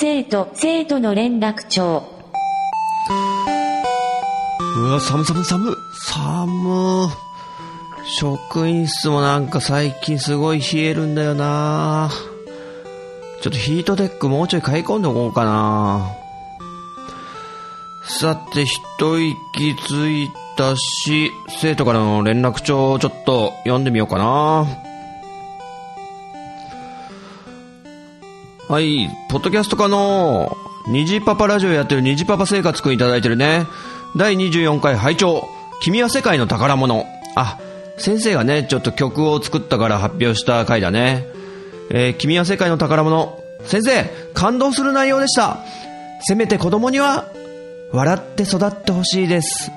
生と生徒の連絡帳。うわ寒寒寒寒職員室もなんか最近すごい冷えるんだよな。ちょっとヒートテックもうちょい買い込んでおこうかな。さて一息ついたし生徒からの連絡帳をちょっと読んでみようかな。はい、ポッドキャストかの、虹パパラジオやってる虹パパ生活くんいただいてるね。第24回拝聴君は世界の宝物。あ、先生がね、ちょっと曲を作ったから発表した回だね。えー君は世界の宝物。先生、感動する内容でした。せめて子供には、笑って育ってほしいです。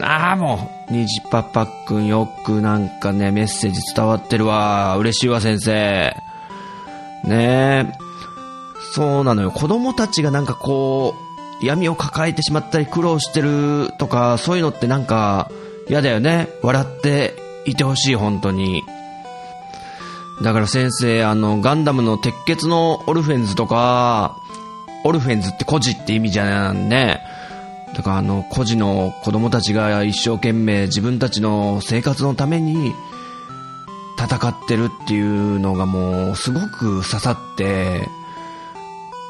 ああ、もう、虹パパくんよくなんかね、メッセージ伝わってるわ。嬉しいわ、先生。ねえ。そうなのよ。子供たちがなんかこう、闇を抱えてしまったり苦労してるとか、そういうのってなんか嫌だよね。笑っていてほしい、本当に。だから先生、あの、ガンダムの鉄血のオルフェンズとか、オルフェンズって孤児って意味じゃんね。だからあの、孤児の子供たちが一生懸命自分たちの生活のために、戦ってるっていうのがもうすごく刺さって、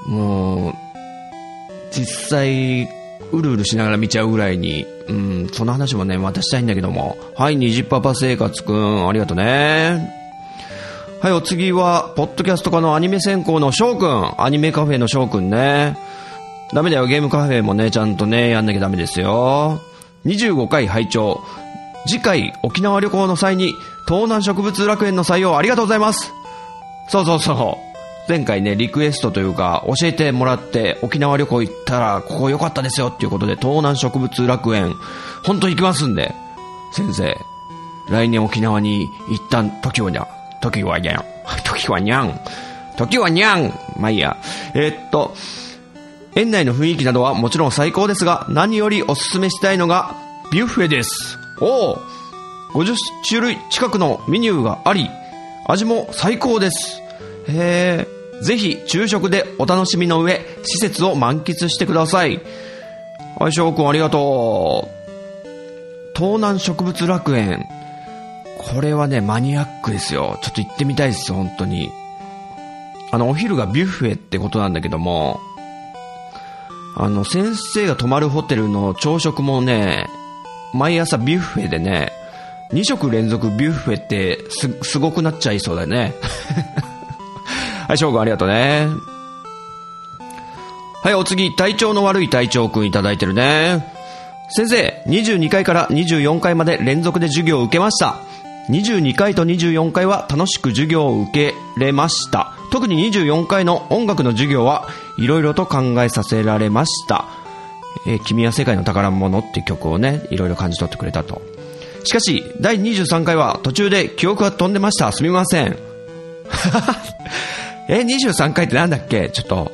もう、実際、うるうるしながら見ちゃうぐらいに、うん、その話もね、またしたいんだけども。はい、虹パパ生活くん、ありがとうね。はい、お次は、ポッドキャスト科のアニメ専攻の翔くん。アニメカフェの翔くんね。ダメだよ、ゲームカフェもね、ちゃんとね、やんなきゃダメですよ。25回拝聴次回沖縄旅行の際に東南植物楽園の採用ありがとうございます。そうそうそう。前回ねリクエストというか教えてもらって沖縄旅行行ったらここ良かったですよっていうことで東南植物楽園本当行きますんで先生。来年沖縄に行った時はにゃ時はにゃん。時はにゃん。時はにゃん。まあいいや。えーっと園内の雰囲気などはもちろん最高ですが何よりおすすめしたいのがビュッフェです。おお50種類近くのメニューがあり味も最高です。へえぜひ昼食でお楽しみの上施設を満喫してください。はい翔くんありがとう。東南植物楽園。これはねマニアックですよ。ちょっと行ってみたいですよ本当に。あのお昼がビュッフェってことなんだけども。あの先生が泊まるホテルの朝食もね毎朝ビュッフェでね、2食連続ビュッフェってす、すごくなっちゃいそうだよね。はい、翔くんありがとうね。はい、お次、体調の悪い隊長くんいただいてるね。先生、22回から24回まで連続で授業を受けました。22回と24回は楽しく授業を受けれました。特に24回の音楽の授業はいろいろと考えさせられました。えー君は世界の宝物って曲をね、いろいろ感じ取ってくれたと。しかし、第23回は途中で記憶が飛んでました。すみません。え、23回ってなんだっけ？ちょっと。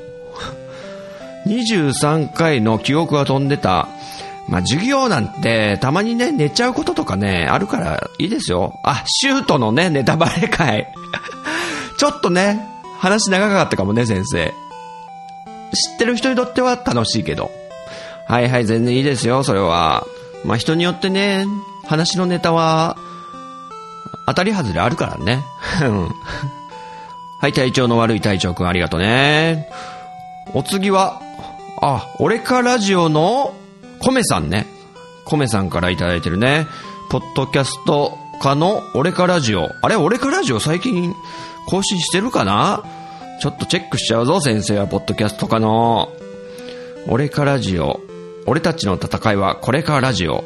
23回の記憶が飛んでた。まあ、授業なんて、たまにね、寝ちゃうこととかね、あるからいいですよ。あ、シュートのね、ネタバレ会。ちょっとね、話長かったかもね、先生。知ってる人にとっては楽しいけど。はいはい、全然いいですよ、それは。まあ、人によってね、話のネタは、当たり外れあるからね。はい、体調の悪い隊長くんありがとうね。お次は、あ、俺かラジオの、コメさんね。コメさんからいただいてるね。ポッドキャストかの俺かラジオ。あれ、俺かラジオ最近更新してるかな？ちょっとチェックしちゃうぞ、先生は、ポッドキャストかの。俺かラジオ。俺たちの戦いはこれかラジオ。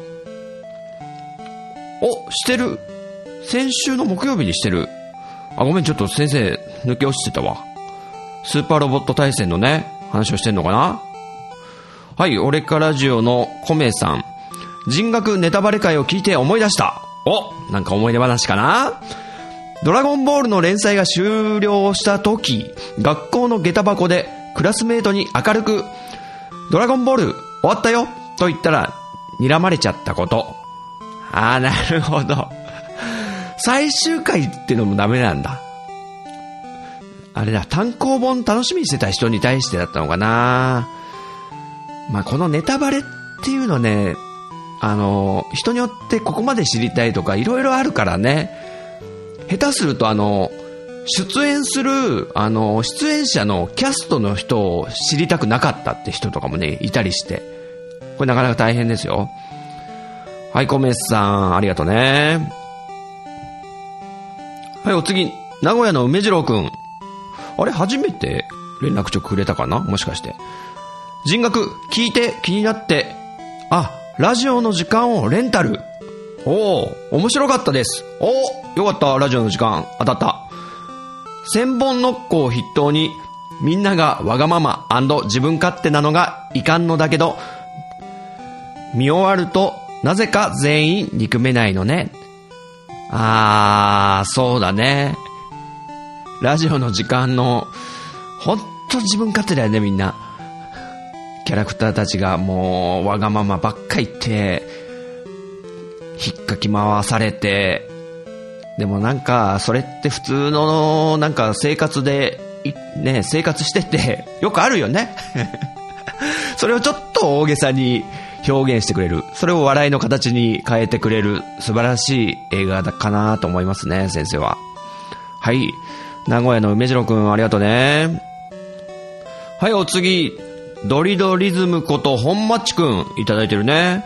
お、してる。先週の木曜日にしてる。あ、ごめん、ちょっと先生、抜け落ちてたわ。スーパーロボット対戦のね、話をしてんのかな？はい、俺かラジオのコメさん。人学ネタバレ会を聞いて思い出した。おなんか思い出話かな？ドラゴンボールの連載が終了した時、学校の下駄箱でクラスメートに明るく、ドラゴンボール終わったよと言ったら、睨まれちゃったこと。あー、なるほど。最終回ってのもダメなんだ。あれだ、単行本楽しみにしてた人に対してだったのかなまあ、このネタバレっていうのね、あの、人によってここまで知りたいとかいろいろあるからね、下手するとあの、出演する、あの、出演者のキャストの人を知りたくなかったって人とかもね、いたりして。これなかなか大変ですよ。はい、コメスさん、ありがとうね。はい、お次、名古屋の梅次郎くん。あれ、初めて連絡帳くれたかな？もしかして。人学、聞いて気になって、あ、ラジオの時間をレンタル。おお、面白かったです。おお、よかった、ラジオの時間、当たった。千本ノッコを筆頭に、みんながわがまま自分勝手なのがいかんのだけど、見終わると、なぜか全員憎めないのね。あー、そうだね。ラジオの時間の、ほんと自分勝手だよね、みんな。キャラクターたちがもう、わがままばっか言って、引っかき回されて、でもなんか、それって普通の、なんか生活で、ね、生活してて、よくあるよね。それをちょっと大げさに表現してくれる。それを笑いの形に変えてくれる素晴らしい映画だかなと思いますね、先生は。はい。名古屋の梅次郎くん、ありがとうね。はい、お次。ドリドリズムこと本町くん、いただいてるね。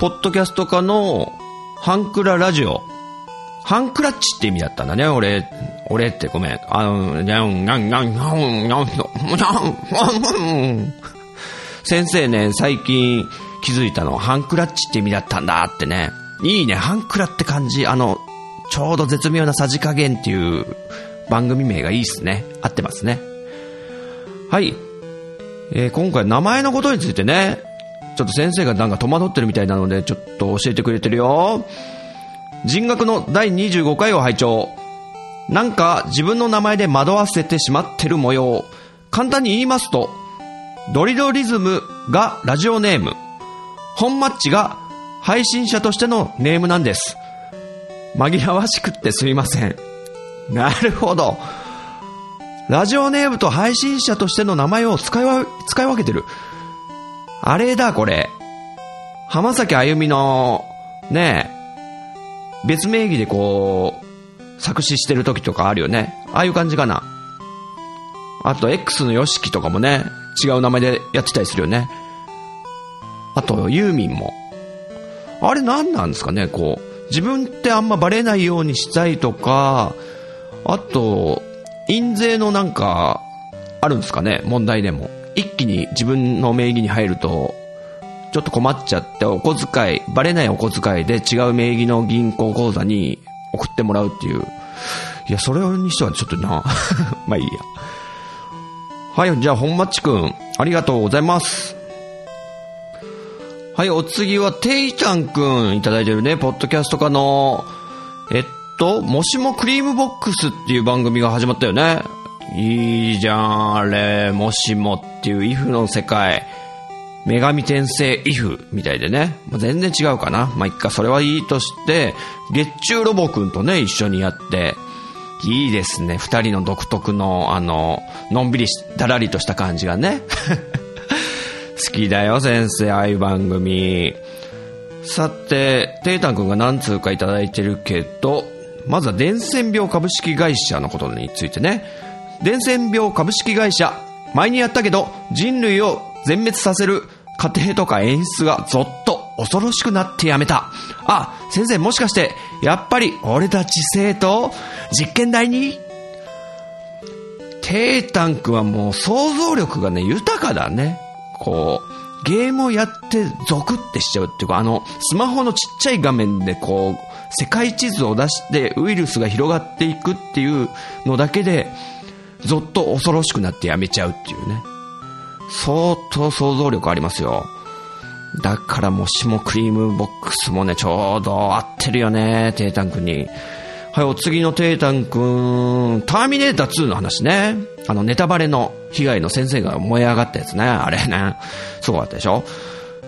ポッドキャスト家のハンクララジオ。ハンクラッチって意味だったんだね、俺。俺ってごめん。あの、にゃん、にゃん、にゃん、にゃん、にゃん、にゃん、にゃん、先生ね、最近気づいたの、ハンクラッチって意味だったんだってね。いいね、ハンクラって感じ。あの、ちょうど絶妙なさじ加減っていう番組名がいいっすね。合ってますね。はい。えー今回名前のことについてね、ちょっと先生がなんか戸惑ってるみたいなので、ちょっと教えてくれてるよ。人学の第25回を拝聴なんか自分の名前で惑わせてしまってる模様。簡単に言いますと、ドリドリズムがラジオネーム、本マッチが配信者としてのネームなんです。紛らわしくってすいません。なるほど。ラジオネームと配信者としての名前を使いわ使い分けてる。あれだ、これ。浜崎あゆみの、ねえ、別名義でこう、作詞してる時とかあるよね。ああいう感じかな。あと、X の YOSHIKI とかもね、違う名前でやってたりするよね。あと、ユーミンも。あれ何なんですかね、こう。自分ってあんまバレないようにしたいとか、あと、印税のなんか、あるんですかね、問題でも。一気に自分の名義に入ると、ちょっと困っちゃって、お小遣い、バレないお小遣いで違う名義の銀行口座に送ってもらうっていう。いや、それにしてはちょっとな。まあいいや。はい、じゃあ、本町くん、ありがとうございます。はい、お次は、ていちゃんくんいただいてるね、ポッドキャスト家の、えっと、もしもクリームボックスっていう番組が始まったよね。いいじゃん、あれ、もしもっていうイフの世界。女神転生イフみたいでね。まあ、全然違うかな。まあ、いっか、それはいいとして、月中ロボくんとね、一緒にやって、いいですね。二人の独特の、あの、のんびりし、だらりとした感じがね。好きだよ、先生、ああいう番組。さて、テイタン君が何通かいただいてるけど、まずは伝染病株式会社のことについてね。伝染病株式会社、前にやったけど、人類を全滅させる過程とか演出がゾッ恐ろしくなってやめた。あ、先生もしかして、やっぱり俺たち生徒、実験台に？テイタン君はもう想像力がね、豊かだね。こう、ゲームをやってゾクってしちゃうっていうか、あの、スマホのちっちゃい画面でこう、世界地図を出してウイルスが広がっていくっていうのだけで、ぞっと恐ろしくなってやめちゃうっていうね。相当想像力ありますよ。だからもしもクリームボックスもね、ちょうど合ってるよね、テータン君に。はい、お次のテータン君、ターミネーター2の話ね。あの、ネタバレの被害の先生が燃え上がったやつね。あれね。すごかったでしょ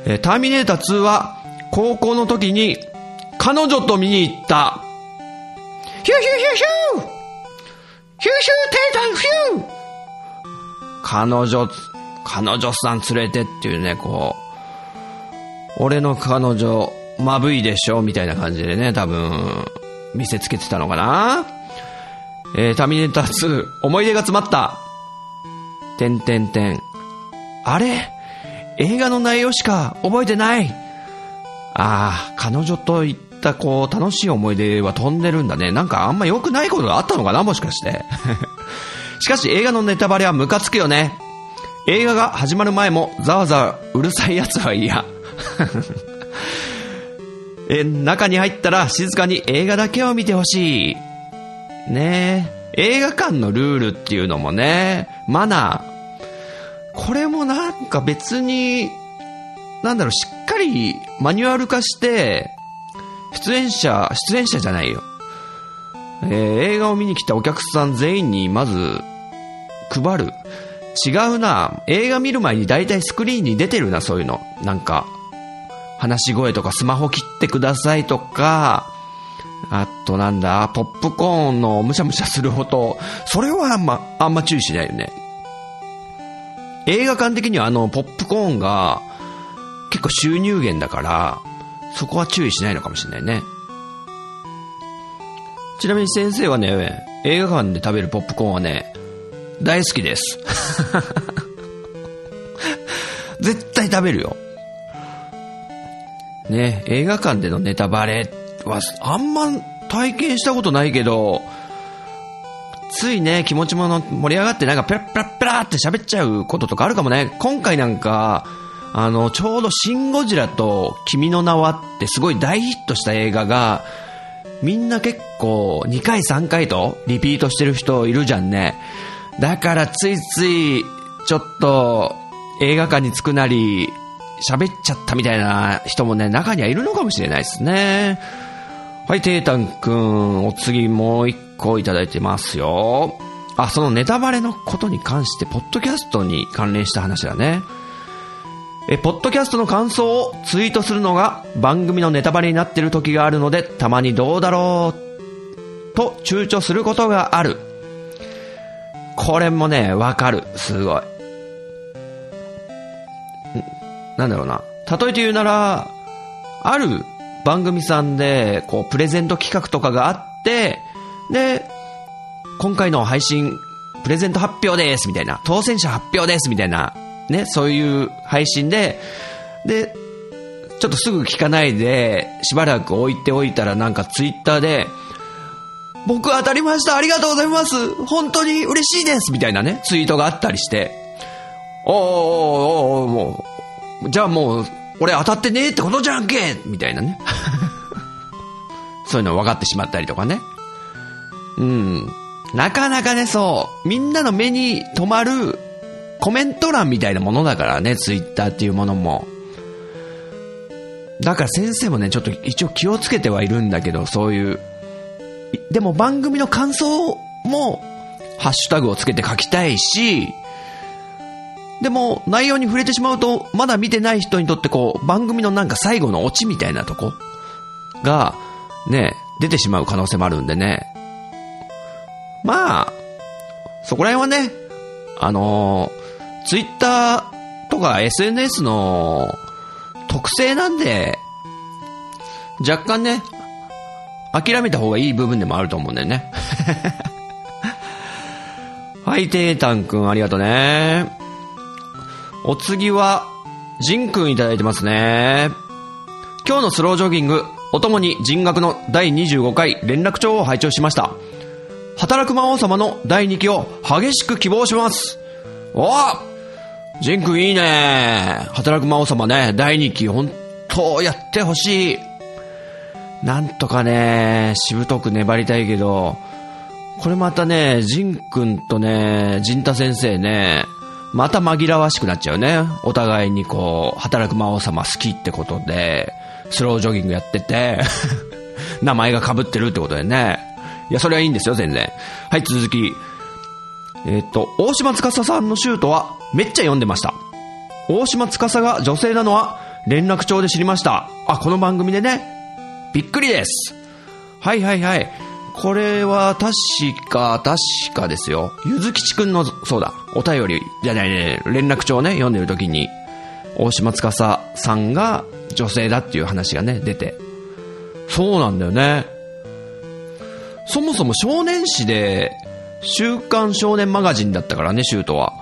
えー、ターミネーター2は、高校の時に、彼女と見に行った。ヒューヒューヒューヒューヒューヒューテータンヒュー彼女、彼女さん連れてっていうね、こう、俺の彼女、まぶいでしょ？みたいな感じでね、多分、見せつけてたのかな？えー、ターミネーター2、思い出が詰まった。てんてんてん。あれ？映画の内容しか覚えてない。ああ、彼女と行ったこう、楽しい思い出は飛んでるんだね。なんかあんま良くないことがあったのかな？もしかして。しかし映画のネタバレはムカつくよね。映画が始まる前もざわざわうるさい奴は嫌。え、中に入ったら静かに映画だけを見てほしい。ね映画館のルールっていうのもね、マナー。これもなんか別に、なんだろう、しっかりマニュアル化して、出演者、出演者じゃないよ。えー、映画を見に来たお客さん全員にまず、配る。違うな。映画見る前に大体スクリーンに出てるな、そういうの。なんか、話し声とかスマホ切ってくださいとか、あとなんだ、ポップコーンのむしゃむしゃする音。それはあんま、あんま注意しないよね。映画館的にはあの、ポップコーンが結構収入源だから、そこは注意しないのかもしれないね。ちなみに先生はね、映画館で食べるポップコーンはね、大好きです。絶対食べるよ。ね、映画館でのネタバレはあんま体験したことないけど、ついね、気持ちもの盛り上がってなんかペラペラペラって喋っちゃうこととかあるかもね。今回なんか、あの、ちょうどシン・ゴジラと君の名はってすごい大ヒットした映画が、みんな結構2回3回とリピートしてる人いるじゃんね。だからついつい、ちょっと映画館に着くなり、喋っちゃったみたいな人もね、中にはいるのかもしれないですね。はい、テータンくん、お次もう一個いただいてますよ。あ、そのネタバレのことに関して、ポッドキャストに関連した話だね。え、ポッドキャストの感想をツイートするのが番組のネタバレになってる時があるので、たまにどうだろうと躊躇することがある。これもね、わかる。すごい。なんだろうな。例えて言うなら、ある番組さんで、こう、プレゼント企画とかがあって、で、今回の配信、プレゼント発表ですみたいな、当選者発表ですみたいな、ね、そういう配信で、で、ちょっとすぐ聞かないで、しばらく置いておいたらなんかツイッターで、僕当たりましたありがとうございます本当に嬉しいですみたいなね、ツイートがあったりして、おーおーおーおーもう、じゃあもう、俺当たってねえってことじゃんけみたいなね。そういうの分かってしまったりとかね。うん。なかなかね、そう、みんなの目に留まるコメント欄みたいなものだからね、ツイッターっていうものも。だから先生もね、ちょっと一応気をつけてはいるんだけど、そういう。でも番組の感想も、ハッシュタグをつけて書きたいし、でも、内容に触れてしまうと、まだ見てない人にとってこう、番組のなんか最後のオチみたいなとこが、ね、出てしまう可能性もあるんでね。まあ、そこら辺はね、あのー、ツイッターとか SNS の特性なんで、若干ね、諦めた方がいい部分でもあると思うんだよね。はい、テータンくんありがとうね。お次は、ジンくんいただいてますね。今日のスロージョギング、お供に人学の第25回連絡帳を拝聴しました。働く魔王様の第2期を激しく希望します。おジンくんいいね。働く魔王様ね、第2期本当やってほしい。なんとかね、しぶとく粘りたいけど、これまたね、ジン君とね、ジンタ先生ね、また紛らわしくなっちゃうね。お互いにこう、働く魔王様好きってことで、スロージョギングやってて、名前が被ってるってことでね。いや、それはいいんですよ、全然。はい、続き。えっ、と、大島司さんのシュートは、めっちゃ読んでました。大島司が女性なのは、連絡帳で知りました。あ、この番組でね。びっくりです。はいはいはい。これは確か、確かですよ。ゆずきちくんの、そうだ、お便り、じゃないね、連絡帳ね、読んでる時に、大島司さんが女性だっていう話がね、出て。そうなんだよね。そもそも少年誌で、週刊少年マガジンだったからね、シュートは。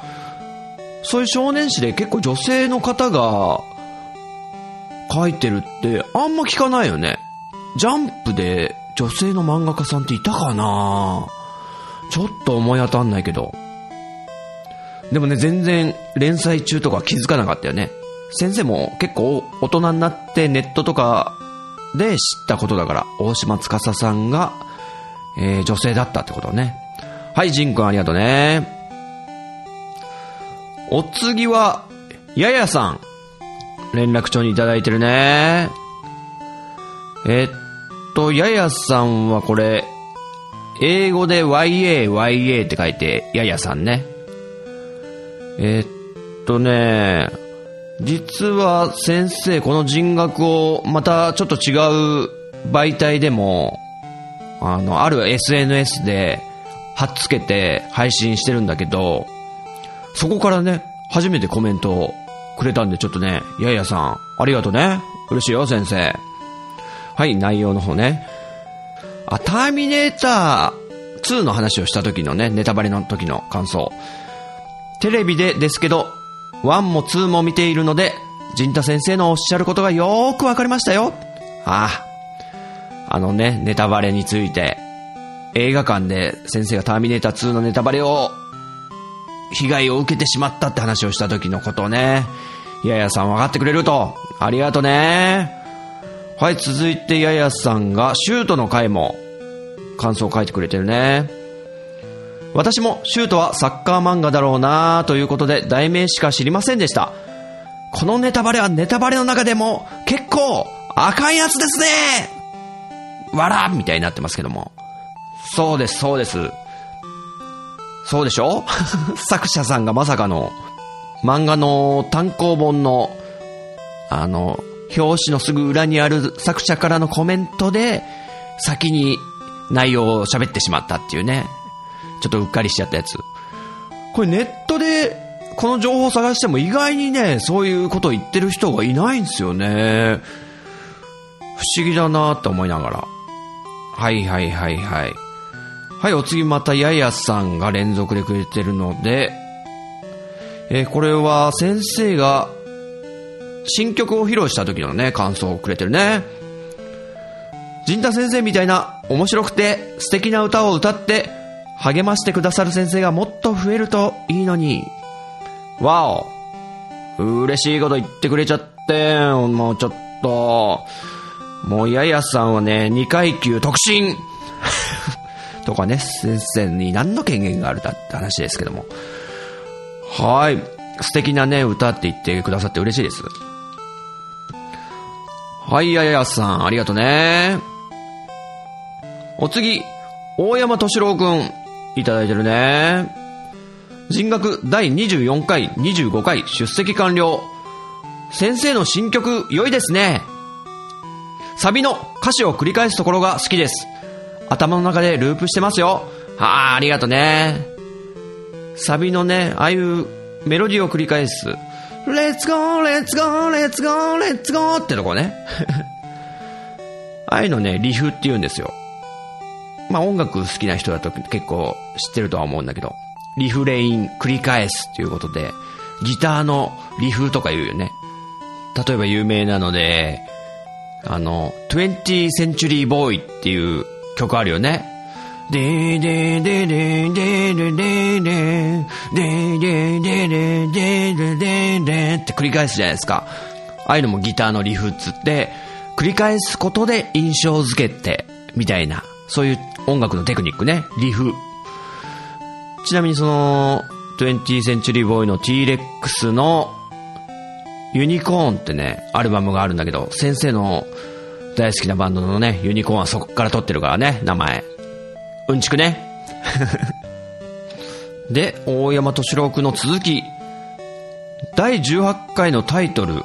そういう少年誌で結構女性の方が書いてるってあんま聞かないよね。ジャンプで女性の漫画家さんっていたかな？ちょっと思い当たんないけど。でもね、全然連載中とか気づかなかったよね。先生も結構大人になってネットとかで知ったことだから、大島司さんが、えー女性だったってことね。はい、ジンくんありがとうね。お次は、ややさん。連絡帳にいただいてるね。えっと、ややさんはこれ、英語で YA、YA って書いて、ややさんね。えっとね、実は先生、この人学をまたちょっと違う媒体でも、あの、ある SNS で貼っつけて配信してるんだけど、そこからね、初めてコメントをくれたんで、ちょっとね、ややさん、ありがとうね。嬉しいよ、先生。はい、内容の方ね。あ、ターミネーター2の話をした時のね、ネタバレの時の感想。テレビでですけど、1も2も見ているので、陣太先生のおっしゃることがよーくわかりましたよ。ああ。あのね、ネタバレについて、映画館で先生がターミネーター2のネタバレを、被害を受けてしまったって話をした時のことをね、ややさん分かってくれると、ありがとね。はい、続いてややさんがシュートの回も感想を書いてくれてるね。私もシュートはサッカー漫画だろうなということで題名しか知りませんでした。このネタバレはネタバレの中でも結構赤いやつですねわらみたいになってますけども。そうです、そうです。そうでしょ？作者さんがまさかの漫画の単行本のあの、表紙のすぐ裏にある作者からのコメントで先に内容を喋ってしまったっていうね。ちょっとうっかりしちゃったやつ。これネットでこの情報を探しても意外にね、そういうことを言ってる人がいないんですよね。不思議だなって思いながら。はいはいはいはい。はい、お次またややさんが連続でくれてるので、えーこれは先生が新曲を披露した時のね、感想をくれてるね。陣太先生みたいな面白くて素敵な歌を歌って励ましてくださる先生がもっと増えるといいのに。わお。嬉しいこと言ってくれちゃって、もうちょっと。もうややさんはね、2階級特進 とかね、先生に何の権限があるだって話ですけども。はい。素敵なね、歌って言ってくださって嬉しいです。はい、あややさん、ありがとね。お次、大山敏郎くん、いただいてるね。人学第24回、25回、出席完了。先生の新曲、良いですね。サビの歌詞を繰り返すところが好きです。頭の中でループしてますよ。はあ、ありがとね。サビのね、ああいうメロディーを繰り返す。Let's go, let's go, let's go, let's go ってとこね。ああいうのね、リフって言うんですよ。まあ音楽好きな人だと結構知ってるとは思うんだけど、リフレイン繰り返すっていうことで、ギターのリフとか言うよね。例えば有名なので、あの、20th Century Boy っていう曲あるよね。でーでーでーでーでーでーでーでーでーでーでーでーでーででって繰り返すじゃないですか。ああいうのもギターのリフっつって、繰り返すことで印象づけて、みたいな、そういう音楽のテクニックね、リフ。ちなみにその、20th Century Boy の T-Rex のユニコーンってね、アルバムがあるんだけど、先生の大好きなバンドのね、ユニコーンはそこから撮ってるからね、名前。うんちくね。で、大山敏郎君の続き。第18回のタイトル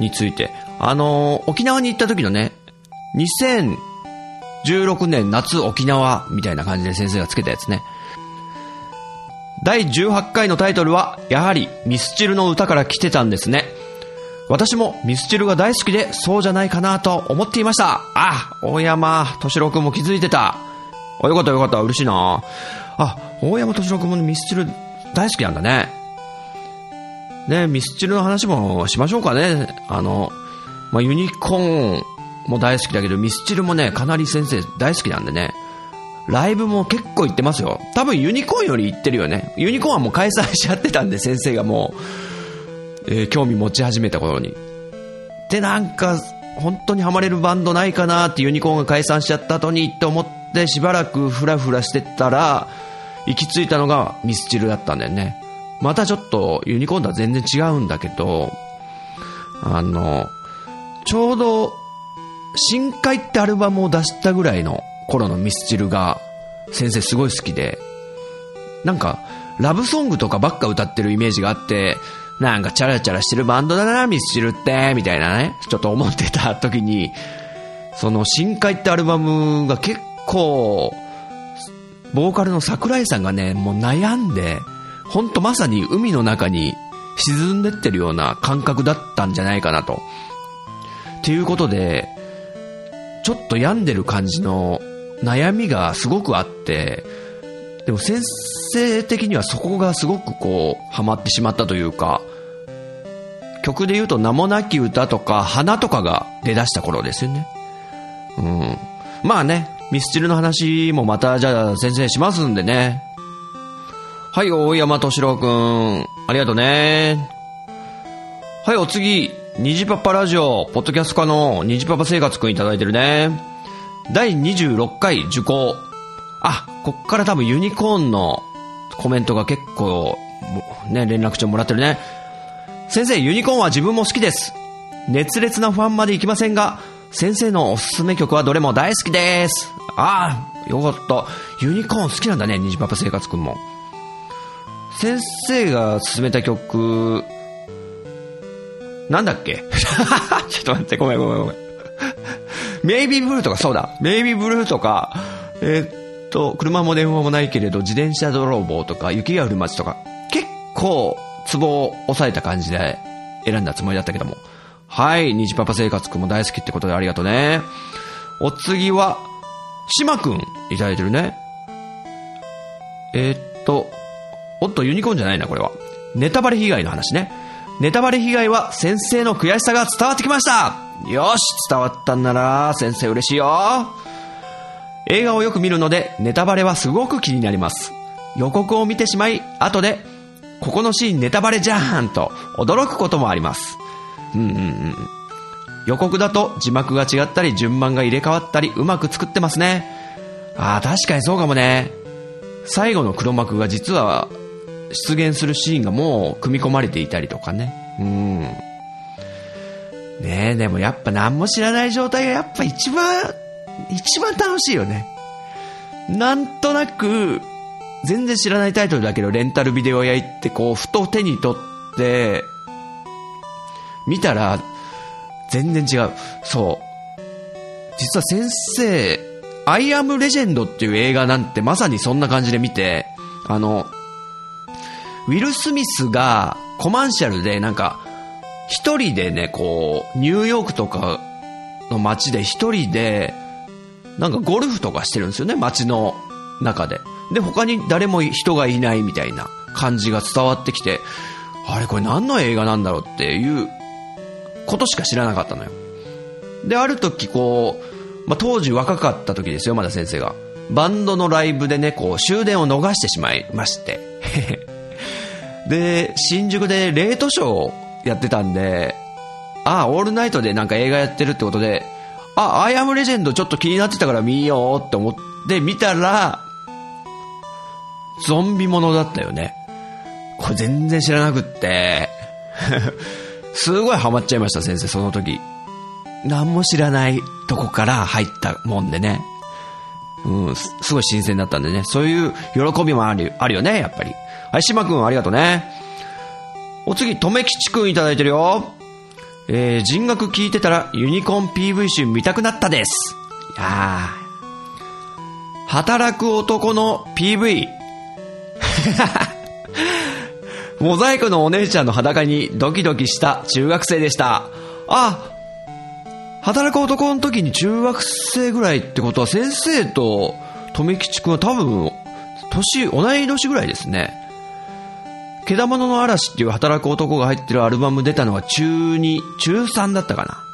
について、あのー、沖縄に行った時のね、2016年夏沖縄みたいな感じで先生がつけたやつね。第18回のタイトルは、やはりミスチルの歌から来てたんですね。私もミスチルが大好きで、そうじゃないかなと思っていました。あ、大山敏郎くんも気づいてた。あ、よかったよかった、嬉しいな。あ、大山敏郎くんもミスチル大好きなんだね。ね、ミスチルの話もしましょうかね。あの、まあ、ユニコーンも大好きだけど、ミスチルもね、かなり先生大好きなんでね。ライブも結構行ってますよ。多分ユニコーンより行ってるよね。ユニコーンはもう解散しちゃってたんで、先生がもう、えー、興味持ち始めた頃に。で、なんか、本当にハマれるバンドないかなってユニコーンが解散しちゃった後にって思ってしばらくフラフラしてたら、行き着いたのがミスチルだったんだよね。またちょっとユニコーンとは全然違うんだけど、あの、ちょうど、深海ってアルバムを出したぐらいの頃のミスチルが、先生すごい好きで、なんか、ラブソングとかばっか歌ってるイメージがあって、なんかチャラチャラしてるバンドだな、ミスチルって、みたいなね、ちょっと思ってた時に、その深海ってアルバムが結構、ボーカルの桜井さんがね、もう悩んで、ほんとまさに海の中に沈んでってるような感覚だったんじゃないかなと。っていうことで、ちょっと病んでる感じの悩みがすごくあって、でも先生的にはそこがすごくこう、ハマってしまったというか、曲で言うと名もなき歌とか花とかが出だした頃ですよね。うん。まあね、ミスチルの話もまたじゃあ先生しますんでね。はい、大山敏郎くん。ありがとうね。はい、お次。虹パパラジオ、ポッドキャスト科の虹パパ生活くんいただいてるね。第26回受講。あ、こっから多分ユニコーンのコメントが結構、ね、連絡帳もらってるね。先生、ユニコーンは自分も好きです。熱烈なファンまで行きませんが、先生のおすすめ曲はどれも大好きです。ああ、よかった。ユニコーン好きなんだね、虹パパ生活くんも。先生が勧めた曲、なんだっけ？ちょっと待って、ごめんごめんごめん。メイビーブルーとかそうだ。メイビーブルーとか、えー、と、車も電話もないけれど、自転車泥棒とか、雪が降る街とか、結構、ツボを押さえた感じで選んだつもりだったけども。はい、虹パパ生活くんも大好きってことでありがとうね。お次は、島くん、いただいてるね。えー、っと、おっと、ユニコーンじゃないな、これは。ネタバレ被害の話ね。ネタバレ被害は先生の悔しさが伝わってきましたよし伝わったんなら、先生嬉しいよ映画をよく見るので、ネタバレはすごく気になります。予告を見てしまい、後で、ここのシーンネタバレじゃーんと驚くこともあります。うんうんうん。予告だと字幕が違ったり順番が入れ替わったりうまく作ってますね。ああ、確かにそうかもね。最後の黒幕が実は出現するシーンがもう組み込まれていたりとかね。うん。ねえ、でもやっぱ何も知らない状態がやっぱ一番一番楽しいよね。なんとなく、全然知らないタイトルだけど、レンタルビデオ屋行って、こう、ふと手に取って、見たら、全然違う。そう。実は先生、アイアムレジェンドっていう映画なんてまさにそんな感じで見て、あの、ウィル・スミスがコマーシャルでなんか、一人でね、こう、ニューヨークとかの街で一人で、なんかゴルフとかしてるんですよね、街の中で。で、他に誰も人がいないみたいな感じが伝わってきて、あれこれ何の映画なんだろうっていうことしか知らなかったのよ。で、ある時こう、まあ、当時若かった時ですよ、まだ先生が。バンドのライブでね、こう、終電を逃してしまいまして。で、新宿でレートショーをやってたんで、ああ、オールナイトでなんか映画やってるってことで、あ、アイアムレジェンドちょっと気になってたから見ようって思って見たら、ゾンビものだったよね。これ全然知らなくって、すごいハマっちゃいました、先生、その時。何も知らないとこから入ったもんでね。うん、すごい新鮮だったんでね。そういう喜びもあるあるよね、やっぱり。はい、島くんありがとうね。お次、とめきちくんいただいてるよ。えー、人学聞いてたらユニコーン PV 集見たくなったです。いやー働く男の PV。モザイクのお姉ちゃんの裸にドキドキした中学生でした。あ、働く男の時に中学生ぐらいってことは先生と留吉くんは多分、年、同い年ぐらいですね。毛玉の嵐っていう働く男が入ってるアルバム出たのが中2、中3だったかな。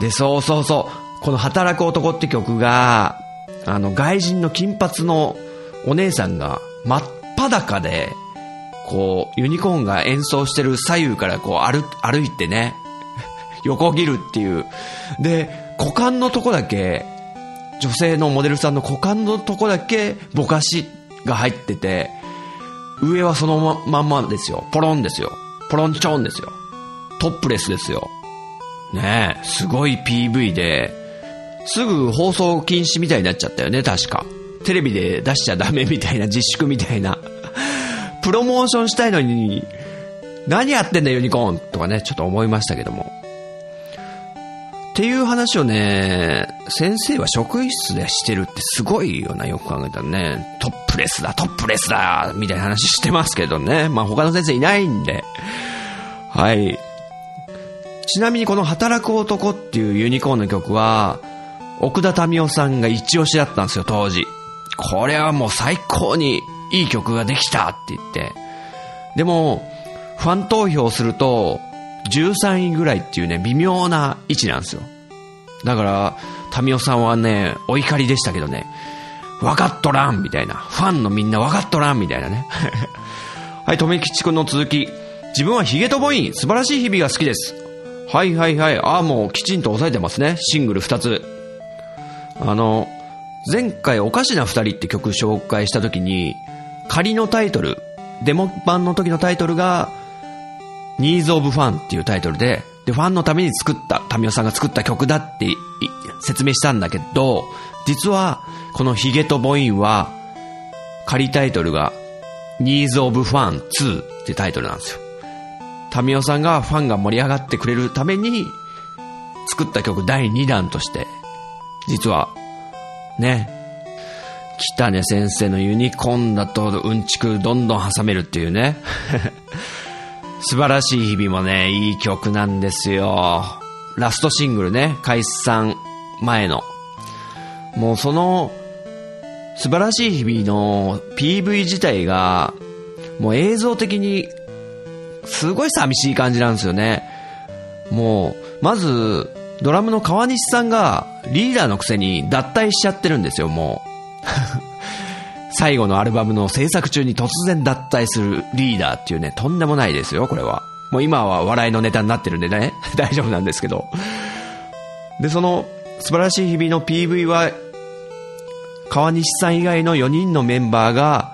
で、そうそうそう。この働く男って曲が、あの、外人の金髪のお姉さんが真っ裸で、こう、ユニコーンが演奏してる左右からこう歩、歩いてね、横切るっていう。で、股間のとこだけ、女性のモデルさんの股間のとこだけぼかしが入ってて、上はそのままんまですよ。ポロンですよ。ポロンチョンですよ。トップレスですよ。ねえ、すごい PV で、すぐ放送禁止みたいになっちゃったよね、確か。テレビで出しちゃダメみたいな、自粛みたいな。プロモーションしたいのに、何やってんだユニコーンとかね、ちょっと思いましたけども。っていう話をね、先生は職員室でしてるってすごいよな、よく考えたらね。トップレスだ、トップレスだ、みたいな話してますけどね。まあ他の先生いないんで。はい。ちなみにこの働く男っていうユニコーンの曲は、奥田民生さんが一押しだったんですよ、当時。これはもう最高にいい曲ができたって言って。でも、ファン投票すると、13位ぐらいっていうね、微妙な位置なんですよ。だから、民生さんはね、お怒りでしたけどね、分かっとらんみたいな。ファンのみんな分かっとらんみたいなね。はい、とめきちくんの続き。自分はヒゲとボイン、素晴らしい日々が好きです。はいはいはい。ああ、もうきちんと押さえてますね。シングル2つ。あの、前回おかしな二人って曲紹介した時に、仮のタイトル、デモ版の時のタイトルが、Needs of Fun っていうタイトルで、で、ファンのために作った、タミオさんが作った曲だって説明したんだけど、実は、このヒゲとボインは、仮タイトルが、Needs of Fun 2ってタイトルなんですよ。タミオさんがファンが盛り上がってくれるために、作った曲第2弾として、実は、ね、北根先生のユニコーンだとうんちくどんどん挟めるっていうね。素晴らしい日々もね、いい曲なんですよ。ラストシングルね、解散前の。もうその、素晴らしい日々の PV 自体が、もう映像的に、すごい寂しい感じなんですよね。もう、まず、ドラムの川西さんがリーダーのくせに脱退しちゃってるんですよ、もう。最後のアルバムの制作中に突然脱退するリーダーっていうね、とんでもないですよ、これは。もう今は笑いのネタになってるんでね、大丈夫なんですけど。で、その素晴らしい日々の PV は、川西さん以外の4人のメンバーが、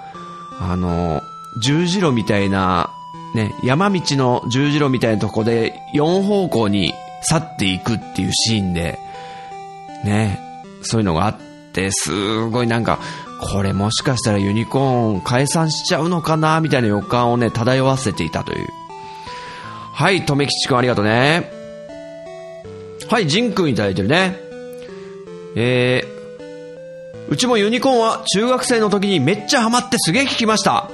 あの、十字路みたいな、ね、山道の十字路みたいなとこで4方向に去っていくっていうシーンで、ね、そういうのがあって、すごいなんか、これもしかしたらユニコーン解散しちゃうのかなみたいな予感をね、漂わせていたという。はい、とめきちくんありがとうね。はい、ジンくんいただいてるね。えー、うちもユニコーンは中学生の時にめっちゃハマってすげえ聞きました。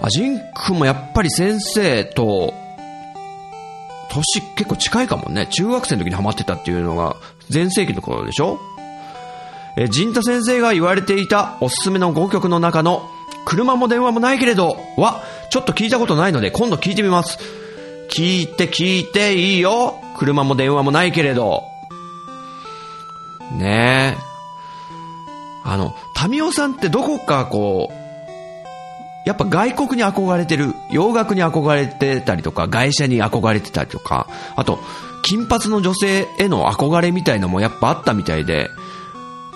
あ、ジンくんもやっぱり先生と、年結構近いかもね。中学生の時にハマってたっていうのが、前世紀の頃でしょ？えー、陣太先生が言われていたおすすめの5曲の中の、車も電話もないけれど、は、ちょっと聞いたことないので今度聞いてみます。聞いて聞いていいよ。車も電話もないけれど。ねえ。あの、タミオさんってどこかこう、やっぱ外国に憧れてる、洋楽に憧れてたりとか、外車に憧れてたりとか、あと、金髪の女性への憧れみたいのもやっぱあったみたいで、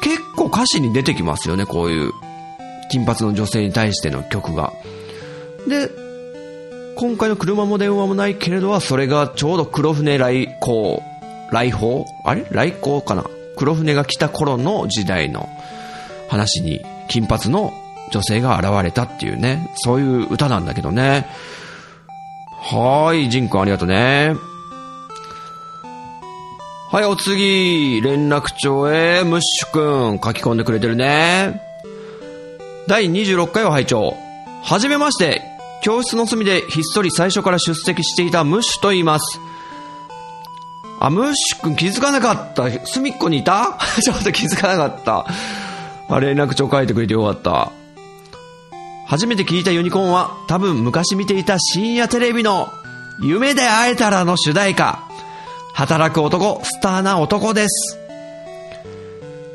結構歌詞に出てきますよね、こういう金髪の女性に対しての曲が。で、今回の車も電話もないけれどは、それがちょうど黒船来航、来訪？あれ？来航かな？黒船が来た頃の時代の話に、金髪の女性が現れたっていうね、そういう歌なんだけどね。はーい、ジンくんありがとうね。はい、お次、連絡帳へ、ムッシュくん、書き込んでくれてるね。第26回を拝聴はじめまして、教室の隅でひっそり最初から出席していたムッシュと言います。あ、ムッシュくん気づかなかった。隅っこにいた？ちょっと気づかなかった。あ、連絡帳書いてくれてよかった。初めて聞いたユニコーンは多分昔見ていた深夜テレビの夢で会えたらの主題歌。働く男、スターな男です。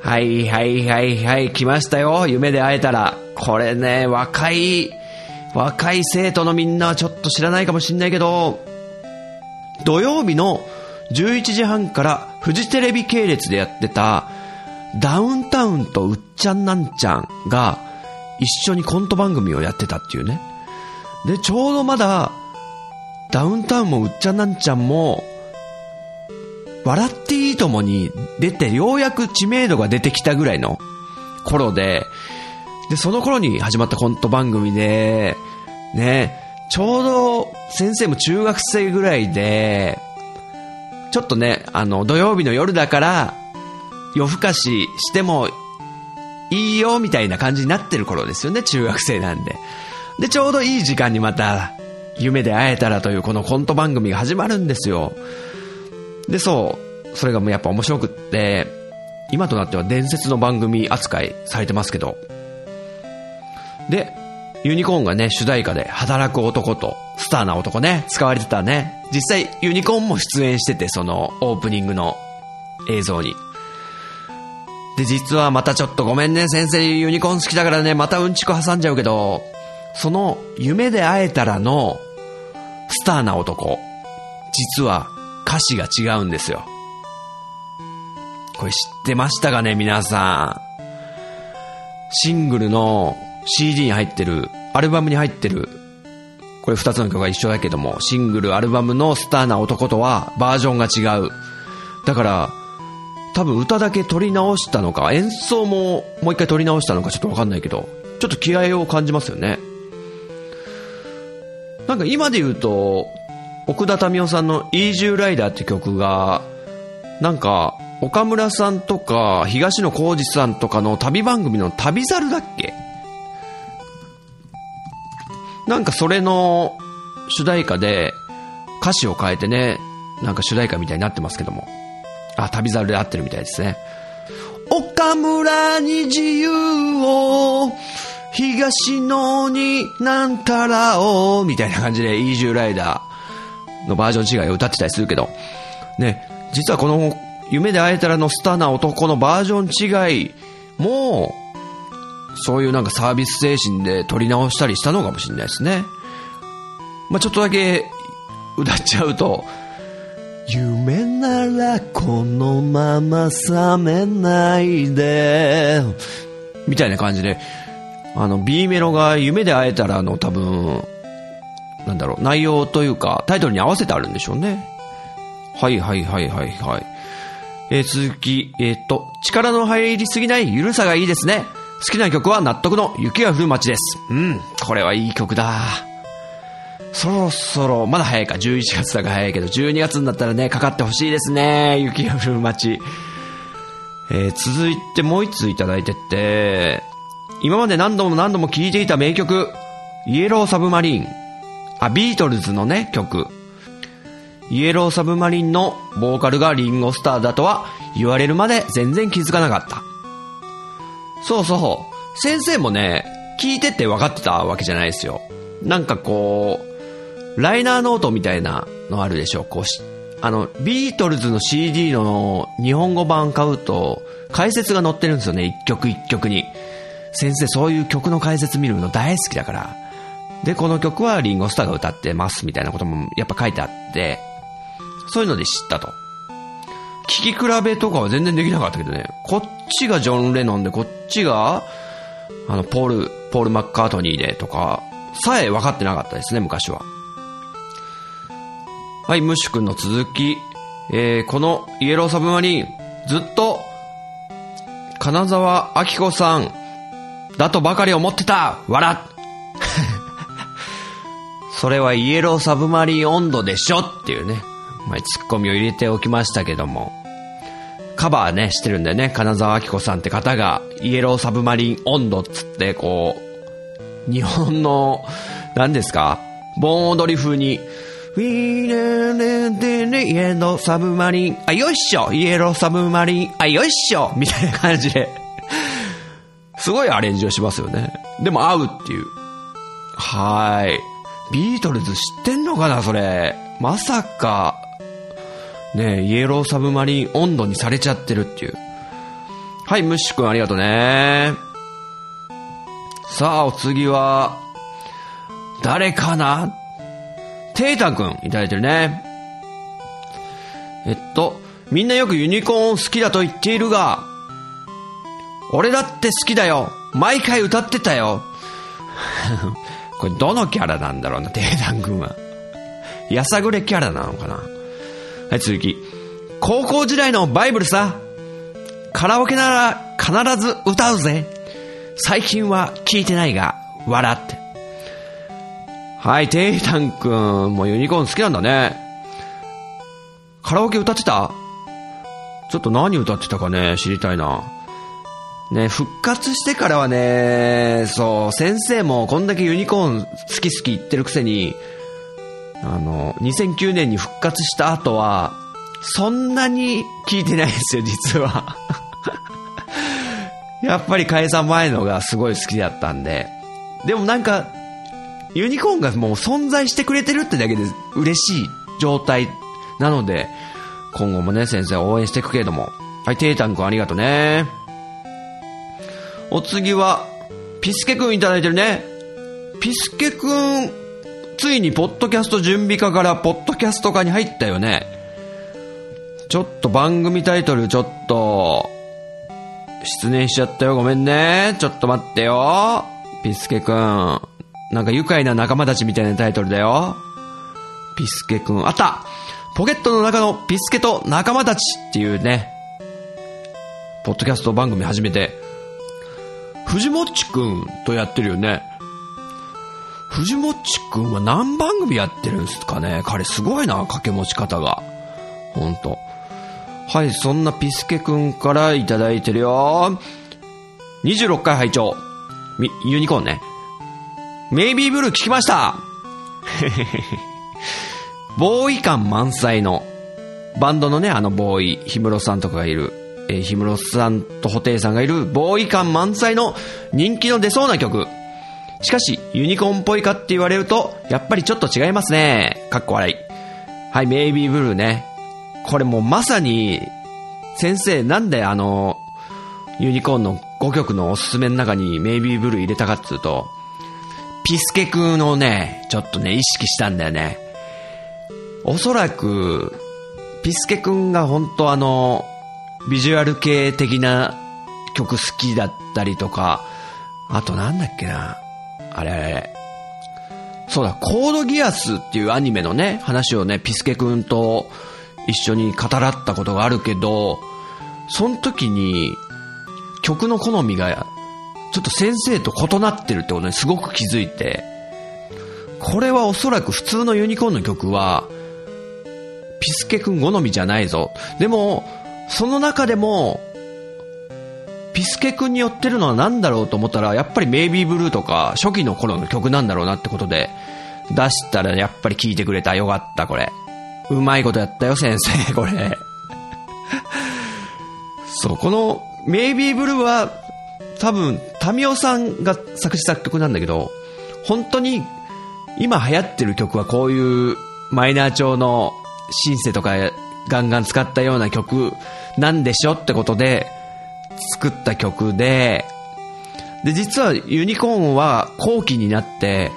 はいはいはいはい、来ましたよ。夢で会えたら。これね、若い、若い生徒のみんなはちょっと知らないかもしんないけど、土曜日の11時半からフジテレビ系列でやってた、ダウンタウンとうっちゃんなんちゃんが、一緒にコント番組をやってたっていうね。で、ちょうどまだ、ダウンタウンもうっちゃんなんちゃんも、笑っていいともに出て、ようやく知名度が出てきたぐらいの頃で、で、その頃に始まったコント番組で、ね、ちょうど先生も中学生ぐらいで、ちょっとね、あの、土曜日の夜だから、夜更かししてもいいよみたいな感じになってる頃ですよね、中学生なんで。で、ちょうどいい時間にまた、夢で会えたらというこのコント番組が始まるんですよ。で、そう、それがもうやっぱ面白くって、今となっては伝説の番組扱いされてますけど。で、ユニコーンがね、主題歌で働く男とスターな男ね、使われてたね。実際ユニコーンも出演してて、そのオープニングの映像に。で、実はまたちょっとごめんね、先生ユニコーン好きだからね、またうんちく挟んじゃうけど、その夢で会えたらのスターな男、実は歌詞が違うんですよ。これ知ってましたかね、皆さん。シングルの CD に入ってる、アルバムに入ってる、これ二つの曲が一緒だけども、シングル、アルバムのスターな男とはバージョンが違う。だから、多分歌だけ取り直したのか、演奏ももう一回取り直したのかちょっとわかんないけど、ちょっと気合を感じますよね。なんか今で言うと、奥田民生さんのイージューライダーって曲が、なんか、岡村さんとか、東野幸治さんとかの旅番組の旅猿だっけ？なんかそれの主題歌で歌詞を変えてね、なんか主題歌みたいになってますけども。あ、旅猿で合ってるみたいですね。岡村に自由を、東野になんたらを、みたいな感じで、イージューライダーのバージョン違いを歌ってたりするけど、ね、実はこの、夢で会えたらのスターな男のバージョン違いも、そういうなんかサービス精神で撮り直したりしたのかもしれないですね。まあ、ちょっとだけ歌っちゃうと、夢ならこのまま覚めないで、みたいな感じで、あの、B メロが夢で会えたらの多分、なんだろう、内容というか、タイトルに合わせてあるんでしょうね。はいはいはいはいはい。えー、続き、えっ、と、力の入りすぎない緩さがいいですね。好きな曲は納得の雪が降る街です。うん、これはいい曲だ。そろそろ、まだ早いか、11月だから早いけど、12月になったらね、かかってほしいですね。雪が降る街。えー、続いてもう一通いただいてって、今まで何度も何度も聴いていた名曲、イエローサブマリン。あ、ビートルズのね、曲。イエローサブマリンのボーカルがリンゴスターだとは言われるまで全然気づかなかった。そうそう。先生もね、聞いてって分かってたわけじゃないですよ。なんかこう、ライナーノートみたいなのあるでしょこうし、あの、ビートルズの CD の日本語版買うと、解説が載ってるんですよね、一曲一曲に。先生、そういう曲の解説見るの大好きだから。で、この曲はリンゴスターが歌ってますみたいなこともやっぱ書いてあって、そういうので知ったと。聞き比べとかは全然できなかったけどね。こっちがジョン・レノンで、こっちが、あの、ポール、ポール・マッカートニーでとか、さえ分かってなかったですね、昔は。はい、ムッシュ君の続き。えー、このイエローサブマリン、ずっと、金沢明子さん、だとばかり思ってた笑っ それはイエローサブマリン温度でしょっていうね、まあ、ツッコミを入れておきましたけども、カバーね、してるんだよね。金沢明子さんって方が、イエローサブマリン温度っつって、こう、日本の、何ですか？盆踊り風に、ウィーネネネイエローサブマリン、あ、よいしょイエローサブマリン、あ、よいしょみたいな感じで、すごいアレンジをしますよね。でも合うっていう。はい。ビートルズ知ってんのかなそれ。まさか、ねイエローサブマリン音頭にされちゃってるっていう。はい、ムッシュくんありがとうね。さあ、お次は、誰かな？テイタンくんいただいてるね。えっと、みんなよくユニコーン好きだと言っているが、俺だって好きだよ毎回歌ってたよこれどのキャラなんだろうな、テイタンくんは。やさぐれキャラなのかなはい、続き。高校時代のバイブルさ。カラオケなら必ず歌うぜ。最近は聞いてないが、笑って。はい、テイタンくん、もうユニコーン好きなんだね。カラオケ歌ってた？ちょっと何歌ってたかね、知りたいな。ね、復活してからはね、そう、先生もこんだけユニコーン好き好き言ってるくせに、あの、2009年に復活した後は、そんなに聞いてないですよ、実は。やっぱり解散前のがすごい好きだったんで。でもなんか、ユニコーンがもう存在してくれてるってだけで嬉しい状態なので、今後もね、先生応援していくけれども。はい、テイタン君ありがとうね。お次は、ピスケくんいただいてるね。ピスケくん、ついにポッドキャスト準備課からポッドキャスト課に入ったよね。ちょっと番組タイトルちょっと、失念しちゃったよ。ごめんね。ちょっと待ってよ。ピスケくん。なんか愉快な仲間たちみたいなタイトルだよ。ピスケくん。あったポケットの中のピスケと仲間たちっていうね、ポッドキャスト番組始めて、藤もっちくんとやってるよね？藤もっちくんは何番組やってるんですかね？彼すごいな、掛け持ち方が。ほんと。はい、そんなピスケくんからいただいてるよ。26回拝聴み、ユニコーンね。メイビーブルー聞きました ボーイ感満載の、バンドのね、あのボーイ、氷室さんとかがいるえー、氷室さんと布袋さんがいるボーイ感満載の人気の出そうな曲。しかし、ユニコーンっぽいかって言われると、やっぱりちょっと違いますね。かっこ笑い。はい、メイビーブルーね。これもうまさに、先生なんであの、ユニコーンの5曲のおすすめの中にメイビーブルー入れたかっつうと、ピスケ君のね、ちょっとね、意識したんだよね。おそらく、ピスケ君が本当あの、ビジュアル系的な曲好きだったりとか、あとなんだっけな。あれあれ。そうだ、コードギアスっていうアニメのね、話をね、ピスケくんと一緒に語らったことがあるけど、その時に曲の好みがちょっと先生と異なってるってことにすごく気づいて、これはおそらく普通のユニコーンの曲は、ピスケくん好みじゃないぞ。でも、その中でも、ピスケ君に寄ってるのは何だろうと思ったら、やっぱりメイビーブルーとか初期の頃の曲なんだろうなってことで、出したらやっぱり聴いてくれた。よかった、これ。うまいことやったよ、先生、これ。そう、このメイビーブルーは多分、タミオさんが作詞作曲なんだけど、本当に今流行ってる曲はこういうマイナー調のシンセとかガンガン使ったような曲なんでしょってことで作った曲で、で、実はユニコーンは後期になって、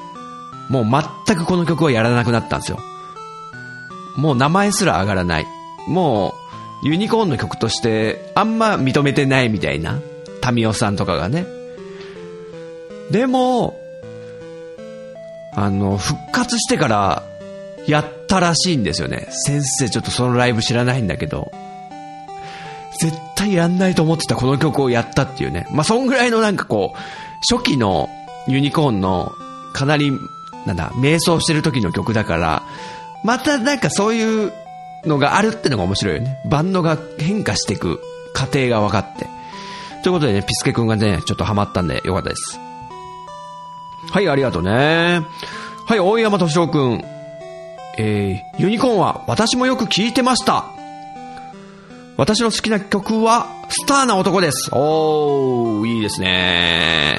もう全くこの曲をやらなくなったんですよ。もう名前すら上がらない。もうユニコーンの曲としてあんま認めてないみたいな。タミオさんとかがね。でも、あの、復活してからやったらしいんですよね。先生ちょっとそのライブ知らないんだけど。絶対やんないと思ってたこの曲をやったっていうね。まあ、そんぐらいのなんかこう、初期のユニコーンのかなり、なんだ、瞑想してる時の曲だから、またなんかそういうのがあるってのが面白いよね。バンドが変化していく過程が分かって。ということでね、ピスケくんがね、ちょっとハマったんでよかったです。はい、ありがとうね。はい、大山敏郎くん。えー、ユニコーンは私もよく聞いてました。私の好きな曲は、スターな男です。おー、いいですね。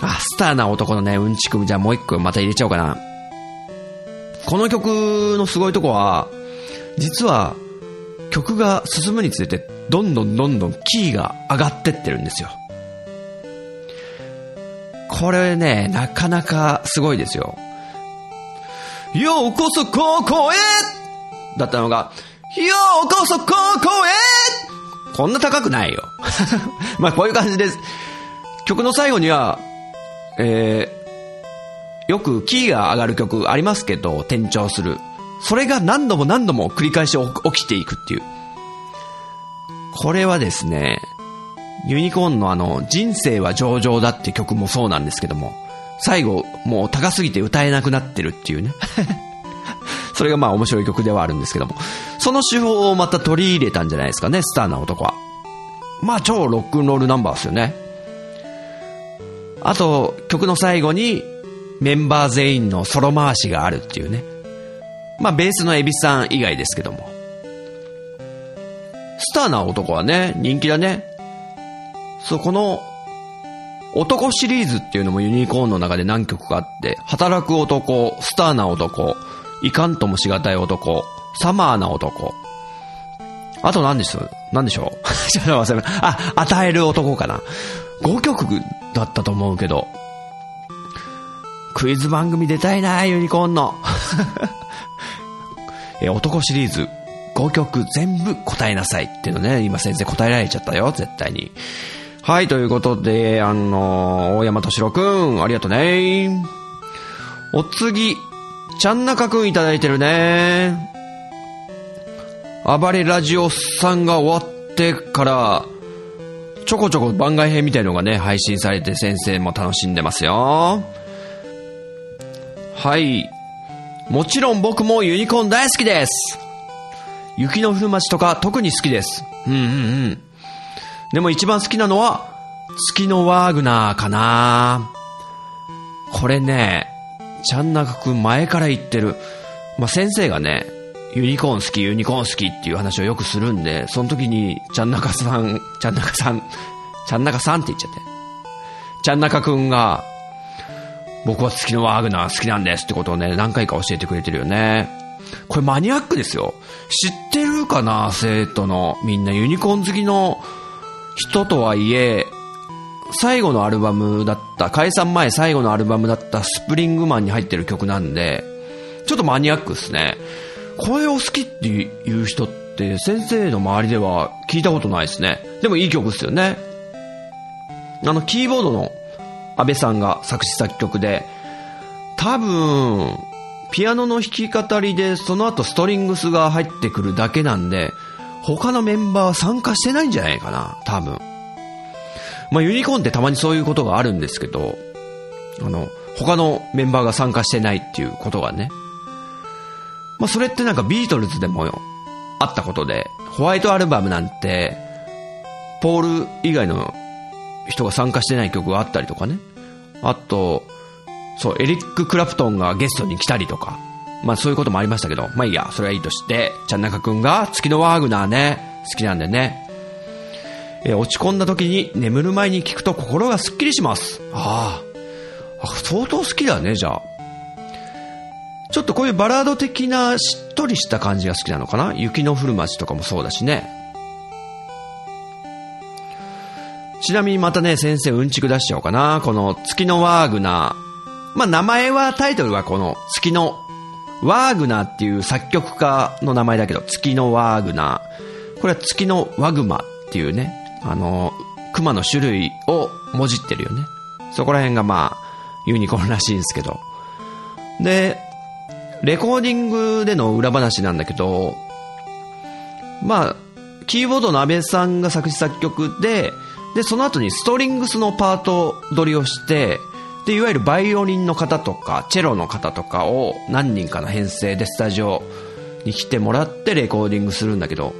あ、スターな男のね、うんちくじゃあもう一個また入れちゃおうかな。この曲のすごいとこは、実は、曲が進むにつれて、どんどんどんどんキーが上がってってるんですよ。これね、なかなかすごいですよ。ようこそここへだったのが、ようこそここへこんな高くないよ。まあこういう感じです。曲の最後には、えー、よくキーが上がる曲ありますけど、転調する。それが何度も何度も繰り返し起きていくっていう。これはですね、ユニコーンのあの、人生は上々だって曲もそうなんですけども、最後、もう高すぎて歌えなくなってるっていうね。それがまあ面白い曲ではあるんですけども、その手法をまた取り入れたんじゃないですかね、スターな男は。まあ超ロックンロールナンバーですよね。あと、曲の最後にメンバー全員のソロ回しがあるっていうね。まあベースのエビさん以外ですけども。スターな男はね、人気だね。そう、この、男シリーズっていうのもユニコーンの中で何曲かあって、働く男、スターな男、いかんともしがたい男、サマーな男。あと何でしょう何でしょう？ちょっと忘れあ、与える男かな。5曲だったと思うけど。クイズ番組出たいなユニコーンの。え、男シリーズ5曲全部答えなさいっていうのね、今先生答えられちゃったよ、絶対に。はい、ということで、あの、大山敏郎くん、ありがとうね。お次、ちゃんなかくんいただいてるね。暴れラジオさんが終わってから、ちょこちょこ番外編みたいのがね、配信されて先生も楽しんでますよ。はい。もちろん僕もユニコーン大好きです。雪の降る街とか特に好きです。うんうんうん。でも一番好きなのは、月のワーグナーかなこれね、ちゃんなかくん前から言ってる。まあ、先生がね、ユニコーン好き、ユニコーン好きっていう話をよくするんで、その時に、ちゃんなかさん、ちゃんなかさん、ちゃんなかさんって言っちゃって。ちゃんなかくんが、僕は月のワーグナー好きなんですってことをね、何回か教えてくれてるよね。これマニアックですよ。知ってるかな生徒のみんなユニコーン好きの人とはいえ、最後のアルバムだった、解散前最後のアルバムだったスプリングマンに入ってる曲なんで、ちょっとマニアックですね。これを好きっていう人って先生の周りでは聞いたことないですね。でもいい曲ですよね。あの、キーボードの安倍さんが作詞作曲で、多分、ピアノの弾き語りでその後ストリングスが入ってくるだけなんで、他のメンバーは参加してないんじゃないかな、多分。まあ、ユニコーンってたまにそういうことがあるんですけど、あの、他のメンバーが参加してないっていうことがね。まあ、それってなんかビートルズでもあったことで、ホワイトアルバムなんて、ポール以外の人が参加してない曲があったりとかね。あと、そう、エリック・クラプトンがゲストに来たりとか。まあそういうこともありましたけど、まあいいや、それはいいとして、ちゃんなかくんが月のワーグナーね、好きなんでね。え落ち込んだ時に眠る前に聞くと心がスッキリします。ああ。相当好きだね、じゃあ。ちょっとこういうバラード的なしっとりした感じが好きなのかな？雪の降る街とかもそうだしね。ちなみにまたね、先生うんちく出しちゃおうかな。この月のワーグナー。まあ名前は、タイトルはこの月のワーグナーっていう作曲家の名前だけど、月のワーグナー。これは月のワグマっていうね、あの、熊の種類をもじってるよね。そこら辺がまあ、ユニコーンらしいんですけど。で、レコーディングでの裏話なんだけど、まあ、キーボードの安倍さんが作詞作曲で、で、その後にストリングスのパート取りをして、で、いわゆるバイオリンの方とか、チェロの方とかを何人かの編成でスタジオに来てもらってレコーディングするんだけど、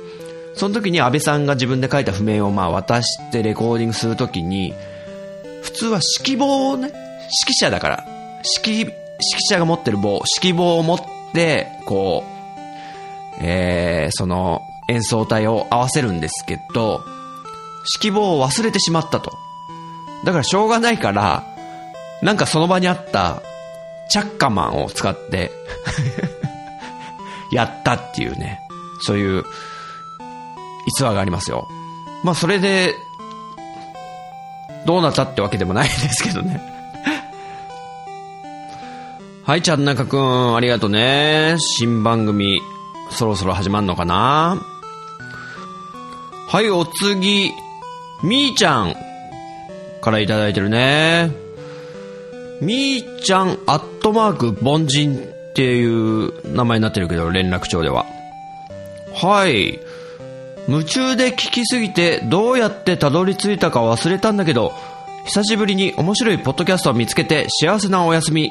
その時に安倍さんが自分で書いた譜面をまあ渡してレコーディングする時に、普通は指揮棒をね、指揮者だから、指揮、指揮者が持ってる棒、指揮棒を持って、こう、えー、その演奏体を合わせるんですけど、指揮棒を忘れてしまったと。だからしょうがないから、なんかその場にあったチャッカマンを使って やったっていうね、そういう逸話がありますよ。まあそれで、どうなったってわけでもないですけどね はい、ちゃんなかくん、ありがとうね。新番組、そろそろ始まんのかなはい、お次、みーちゃんからいただいてるね。みーちゃん、アットマーク、凡人っていう名前になってるけど、連絡帳では。はい。夢中で聞きすぎてどうやってたどり着いたか忘れたんだけど、久しぶりに面白いポッドキャストを見つけて幸せなお休み。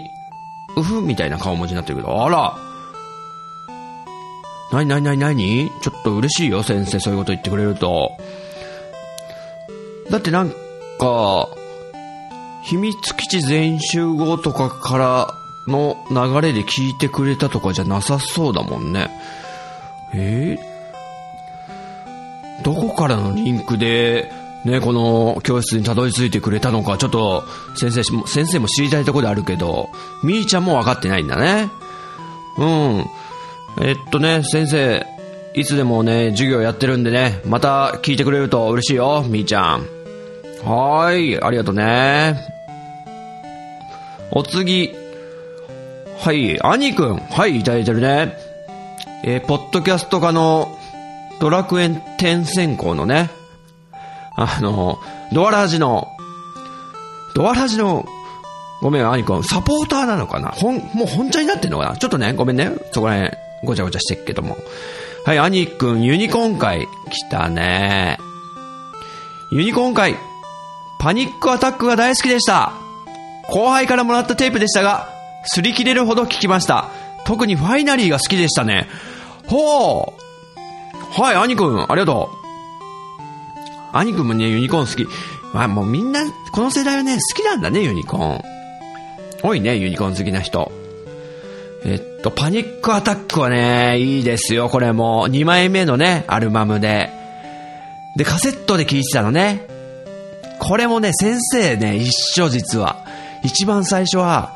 うふみたいな顔文字になってるけど、あら。なになになになにちょっと嬉しいよ、先生、そういうこと言ってくれると。だってなんか、秘密基地全集合とかからの流れで聞いてくれたとかじゃなさそうだもんね。え？ー、どこからのリンクで、ね、この教室にたどり着いてくれたのか、ちょっと先生、先生も知りたいとこであるけど、みーちゃんも分かってないんだね。うん。えっとね、先生、いつでもね、授業やってるんでね、また聞いてくれると嬉しいよ、みーちゃん。はーい、ありがとうね。お次。はい、兄くん。はい、いただいてるね。えー、ポッドキャスト家のドラクエン天線香のね、あの、ドアラジの、ドアラジの、ごめん、兄くん、サポーターなのかな？ほん、もう本茶になってんのかな？ちょっとね、ごめんね。そこら辺、ごちゃごちゃしてっけども。はい、兄くん、ユニコーン会、来たね。ユニコーン会、パニックアタックが大好きでした。後輩からもらったテープでしたが、擦り切れるほど聞きました。特にファイナリーが好きでしたね。ほう。はい、兄くん、ありがとう。兄くんもね、ユニコーン好き。まあもうみんな、この世代はね、好きなんだね、ユニコーン。多いね、ユニコーン好きな人。えっと、パニックアタックはね、いいですよ、これも。2枚目のね、アルバムで。で、カセットで聴いてたのね。これもね、先生ね、一緒実は。一番最初は、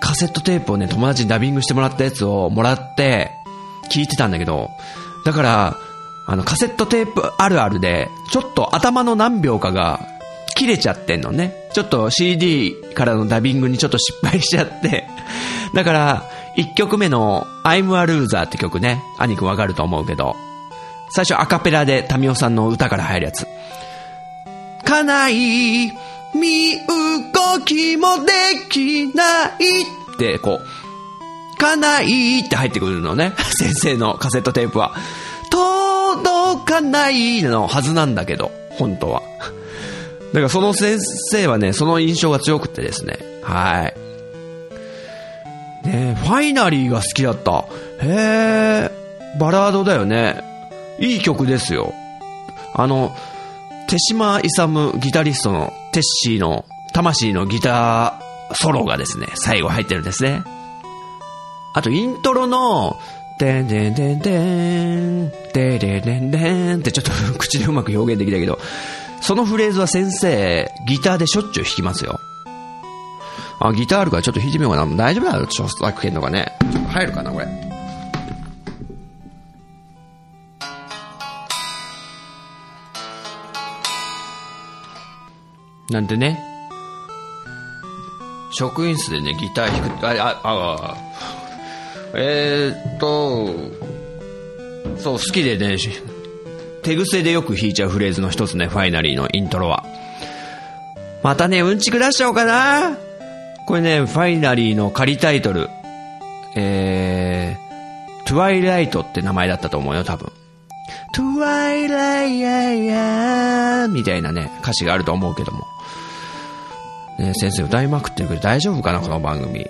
カセットテープをね、友達にダビングしてもらったやつをもらって、聞いてたんだけど、だから、あの、カセットテープあるあるで、ちょっと頭の何秒かが切れちゃってんのね。ちょっと CD からのダビングにちょっと失敗しちゃって。だから、1曲目の I'm a Loser って曲ね、兄くんわかると思うけど、最初アカペラでタミオさんの歌から入るやつ。かない、身動きもできないって、こう、かないって入ってくるのね。先生のカセットテープは。届かないのはずなんだけど、本当は。だからその先生はね、その印象が強くてですね。はい。ねファイナリーが好きだった。へえ、バラードだよね。いい曲ですよ。あの、手島勇ギタリストのテッシーの魂のギターソロがですね、最後入ってるんですね。あとイントロの、てんてんてんてん、てれれんれんってちょっと口でうまく表現できたけど、そのフレーズは先生、ギターでしょっちゅう弾きますよ。あ、ギターあるからちょっと弾いてみようかな。大丈夫だよ、著作権とかね。入るかな、これ。なんてね。職員室でね、ギター弾く、あ、あ、あ、あえー、っと、そう、好きでね、手癖でよく弾いちゃうフレーズの一つね、ファイナリーのイントロは。またね、うんちく出しちゃおうかな。これね、ファイナリーの仮タイトル。えー、トゥワイライトって名前だったと思うよ、多分。トゥワイライヤイヤみたいなね、歌詞があると思うけども。ね、先生歌いまくってるけど大丈夫かな、この番組。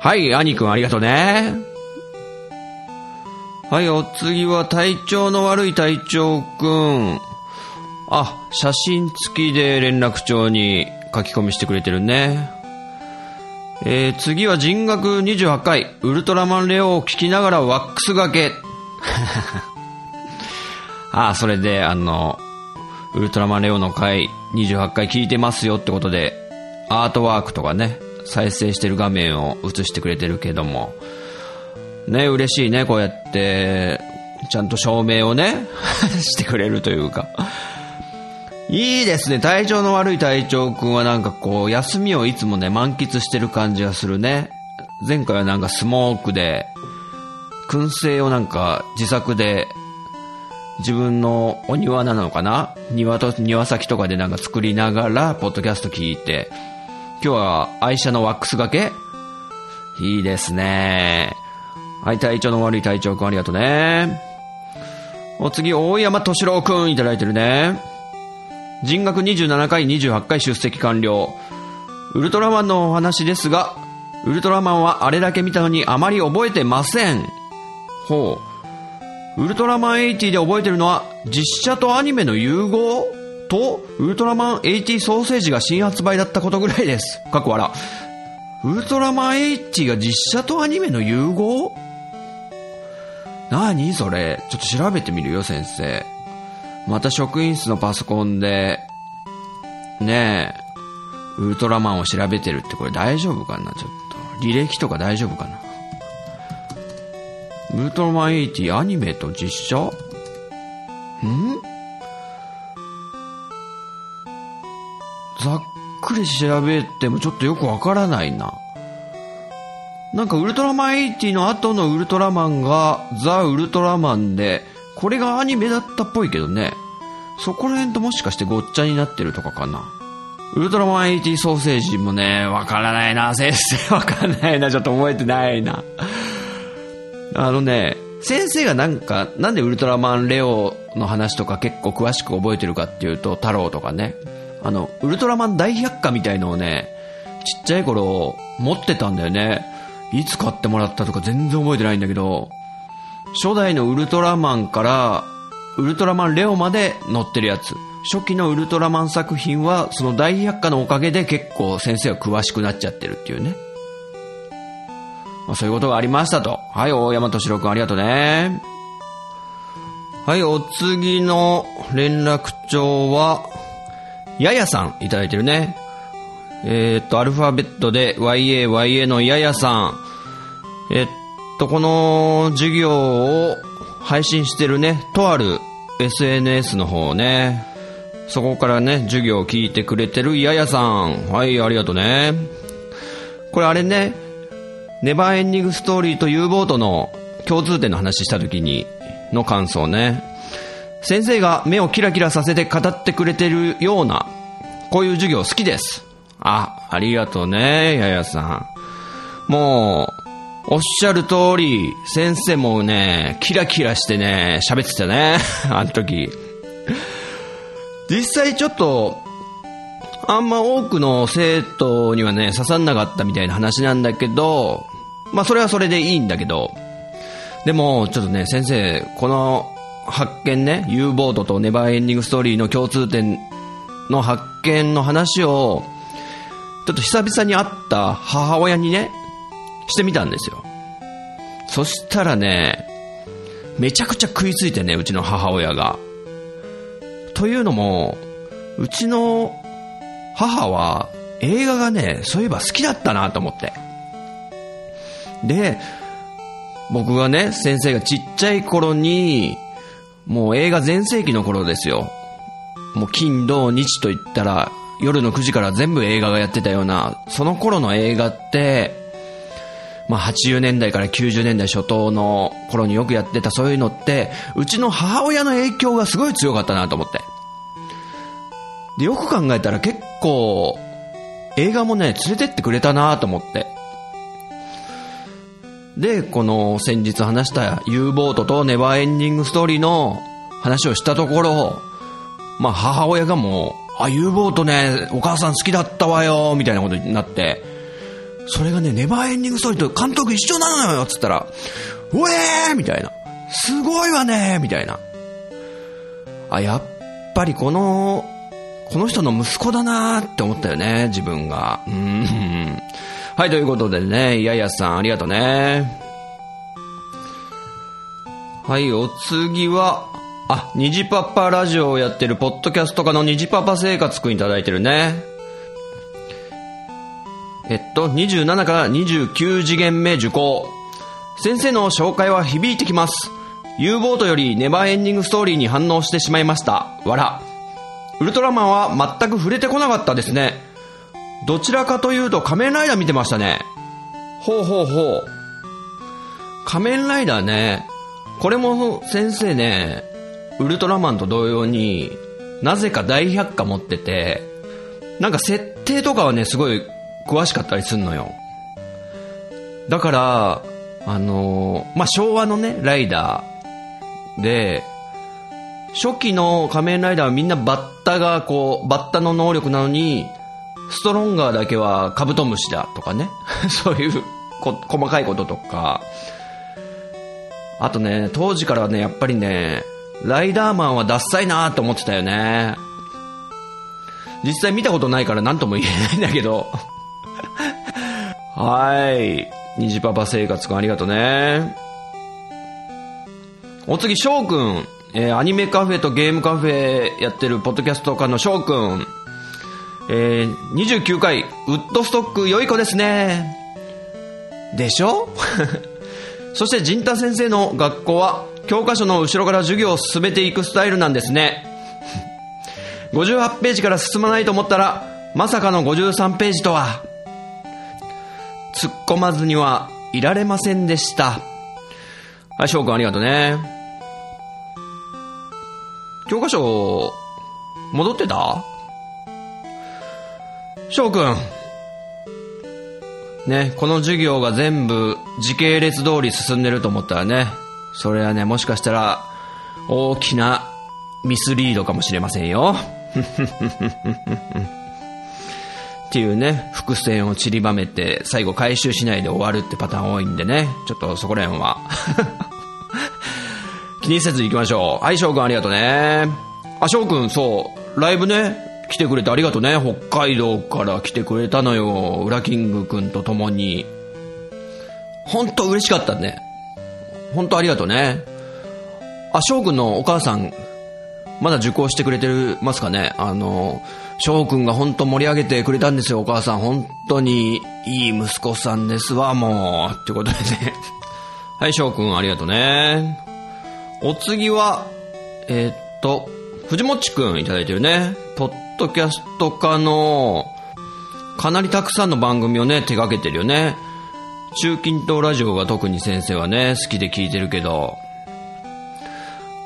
はい、兄くんありがとうね。はい、お次は体調の悪い隊長くん。あ、写真付きで連絡帳に書き込みしてくれてるね。えー、次は人学28回、ウルトラマンレオを聞きながらワックスがけ。あ、それで、あの、ウルトラマンレオの回28回聞いてますよってことで、アートワークとかね、再生してる画面を映してくれてるけども、ね、嬉しいね、こうやって、ちゃんと証明をね、してくれるというか。いいですね。体調の悪い隊長くんはなんかこう、休みをいつもね、満喫してる感じがするね。前回はなんかスモークで、燻製をなんか自作で、自分のお庭なのかな？庭と、庭先とかでなんか作りながら、ポッドキャスト聞いて、今日は愛車のワックスがけ？いいですね。はい、体調の悪い隊長くんありがとうね。お次、大山敏郎くんいただいてるね。人学27回28回出席完了。ウルトラマンのお話ですが、ウルトラマンはあれだけ見たのにあまり覚えてません。ほう。ウルトラマン80で覚えてるのは実写とアニメの融合？とウルトラマン80ソーセージが新発売だったことぐらいです。かっこ笑。ウルトラマン80が実写とアニメの融合？何それ？ちょっと調べてみるよ、先生。また職員室のパソコンで、ねえ、ウルトラマンを調べてるってこれ大丈夫かな？ちょっと。履歴とか大丈夫かな？ウルトラマン80アニメと実写？調べてもちょっとよくわからないな。なんかウルトラマン80の後のウルトラマンがザ・ウルトラマンで、これがアニメだったっぽいけどね。そこら辺ともしかしてごっちゃになってるとかかな。ウルトラマン80ソーセージもね、わからないな、先生。わかんないな、ちょっと覚えてないな。あのね、先生がなんか、なんでウルトラマンレオの話とか結構詳しく覚えてるかっていうと、太郎とかね。あの、ウルトラマン大百科みたいのをね、ちっちゃい頃持ってたんだよね。いつ買ってもらったとか全然覚えてないんだけど、初代のウルトラマンからウルトラマンレオまで載ってるやつ。初期のウルトラマン作品はその大百科のおかげで結構先生は詳しくなっちゃってるっていうね。まあ、そういうことがありましたと。はい、大山敏郎くんありがとうね。はい、お次の連絡帳は、ややさんいただいてるね。えー、っと、アルファベットで YAYA のややさん。えっと、この授業を配信してるね、とある SNS の方ね。そこからね、授業を聞いてくれてるややさん。はい、ありがとうね。これあれね、ネバーエンディングストーリーと U ボートの共通点の話した時にの感想ね。先生が目をキラキラさせて語ってくれてるような、こういう授業好きです。あ、ありがとうね、ややさん。もう、おっしゃる通り、先生もね、キラキラしてね、喋ってたね、あの時。実際ちょっと、あんま多くの生徒にはね、刺さんなかったみたいな話なんだけど、まあそれはそれでいいんだけど、でも、ちょっとね、先生、この発見ね、U ボートとネバーエンディングストーリーの共通点の発見の話を、ちょっと久々に会った母親にね、してみたんですよ。そしたらね、めちゃくちゃ食いついてね、うちの母親が。というのも、うちの母は映画がね、そういえば好きだったなと思って。で、僕がね、先生がちっちゃい頃に、もう映画全盛期の頃ですよ。もう金土日と言ったら夜の9時から全部映画がやってたような、その頃の映画って、まあ、80年代から90年代初頭の頃によくやってたそういうのって、うちの母親の影響がすごい強かったなと思って。で、よく考えたら結構、映画もね、連れてってくれたなと思って。で、この先日話した U ボートとネバーエンディングストーリーの話をしたところ、まあ母親がもう、あ、U ボートね、お母さん好きだったわよ、みたいなことになって、それがね、ネバーエンディングストーリーと監督一緒なのよ、つったら、うえーみたいな。すごいわねみたいな。あ、やっぱりこの、この人の息子だなって思ったよね、自分が。うん。はい、ということでね、ややさんありがとうね。はい、お次は、あ、にじパパラジオをやってるポッドキャスト家のにじパパ生活くんいただいてるね。えっと、27から29次元目受講。先生の紹介は響いてきます。U ボートよりネバーエンディングストーリーに反応してしまいました。わら。ウルトラマンは全く触れてこなかったですね。どちらかというと仮面ライダー見てましたね。ほうほうほう。仮面ライダーね。これも先生ね、ウルトラマンと同様に、なぜか大百科持ってて、なんか設定とかはね、すごい詳しかったりすんのよ。だから、あのー、まあ、昭和のね、ライダーで、初期の仮面ライダーはみんなバッタがこう、バッタの能力なのに、ストロンガーだけはカブトムシだとかね。そういうこ細かいこととか。あとね、当時からね、やっぱりね、ライダーマンはダッサいなと思ってたよね。実際見たことないから何とも言えないんだけど。はい。虹パパ生活くんありがとうね。お次、翔くん。えー、アニメカフェとゲームカフェやってるポッドキャスト家の翔くん。えー、29回、ウッドストック良い子ですね。でしょ？そして、陣太先生の学校は、教科書の後ろから授業を進めていくスタイルなんですね。58ページから進まないと思ったら、まさかの53ページとは。突っ込まずにはいられませんでした。はい、翔くんありがとうね。教科書、戻ってた？翔くん。ね、この授業が全部時系列通り進んでると思ったらね、それはね、もしかしたら大きなミスリードかもしれませんよ。っていうね、伏線を散りばめて、最後回収しないで終わるってパターン多いんでね、ちょっとそこら辺は 気にせず行きましょう。はい、翔くんありがとうね。あ、翔くん、そう、ライブね、来てくれてありがとうね。北海道から来てくれたのよ。ウラキングくんと共に。ほんと嬉しかったね。ほんとありがとうね。あ、翔くんのお母さん、まだ受講してくれてますかねあの、翔くんが本当盛り上げてくれたんですよ、お母さん。本当にいい息子さんですわ、もう。ってことでね。はい、翔くんありがとうね。お次は、えー、っと、藤もちくんいただいてるね。ポッドキャスト化の、かなりたくさんの番組をね、手掛けてるよね。中近東ラジオが特に先生はね、好きで聞いてるけど。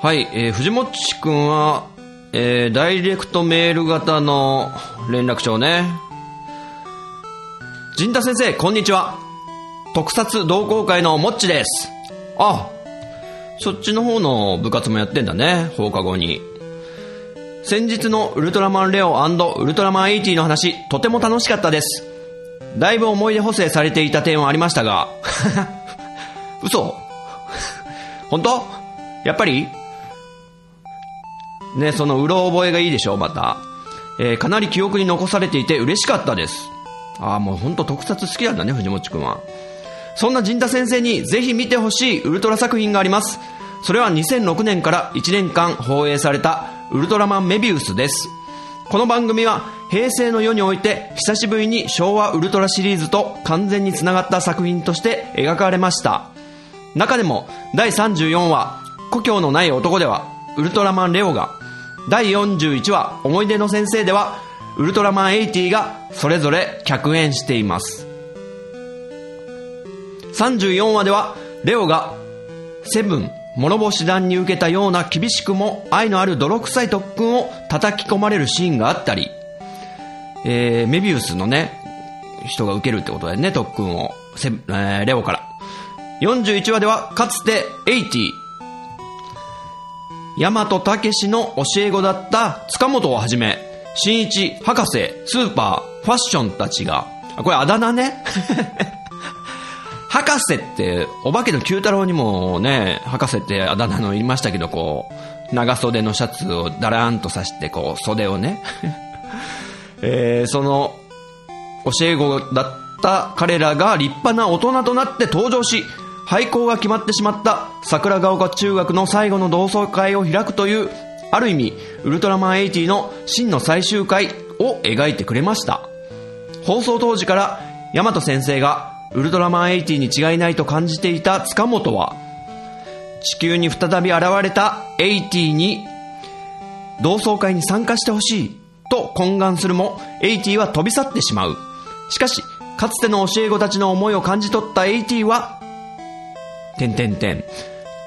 はい、えー、藤もっちくんは、えー、ダイレクトメール型の連絡帳ね。陣田先生、こんにちは。特撮同好会のもっちです。あ、そっちの方の部活もやってんだね、放課後に。先日のウルトラマンレオウルトラマン80の話、とても楽しかったです。だいぶ思い出補正されていた点はありましたが、嘘本当？やっぱり？ね、そのうろ覚えがいいでしょ、また。えー、かなり記憶に残されていて嬉しかったです。ああ、もうほんと特撮好きなんだね、藤本くんは。そんな陣田先生にぜひ見てほしいウルトラ作品があります。それは2006年から1年間放映されたウルトラマンメビウスです。この番組は平成の世において久しぶりに昭和ウルトラシリーズと完全につながった作品として描かれました。中でも第34話、故郷のない男ではウルトラマンレオが第41話思い出の先生ではウルトラマン80がそれぞれ客演しています34話では、レオが、セブン、諸星団に受けたような厳しくも愛のある泥臭い特訓を叩き込まれるシーンがあったり、えー、メビウスのね、人が受けるってことだよね、特訓を。セえー、レオから。41話では、かつて、エイティ、大和武史の教え子だった塚本をはじめ、新一、博士、スーパー、ファッションたちが、これあだ名ね博士って、お化けの九太郎にもね、博士ってあだ名の言いましたけど、こう、長袖のシャツをだらーんとさして、こう、袖をね、えー、その、教え子だった彼らが立派な大人となって登場し、廃校が決まってしまった桜ヶ丘中学の最後の同窓会を開くという、ある意味、ウルトラマン80の真の最終回を描いてくれました。放送当時から、ヤマト先生がウルトラマン80に違いないと感じていた塚本は、地球に再び現れた80に、同窓会に参加してほしいと懇願するも、80は飛び去ってしまう。しかし、かつての教え子たちの思いを感じ取った80は、てんてんてん。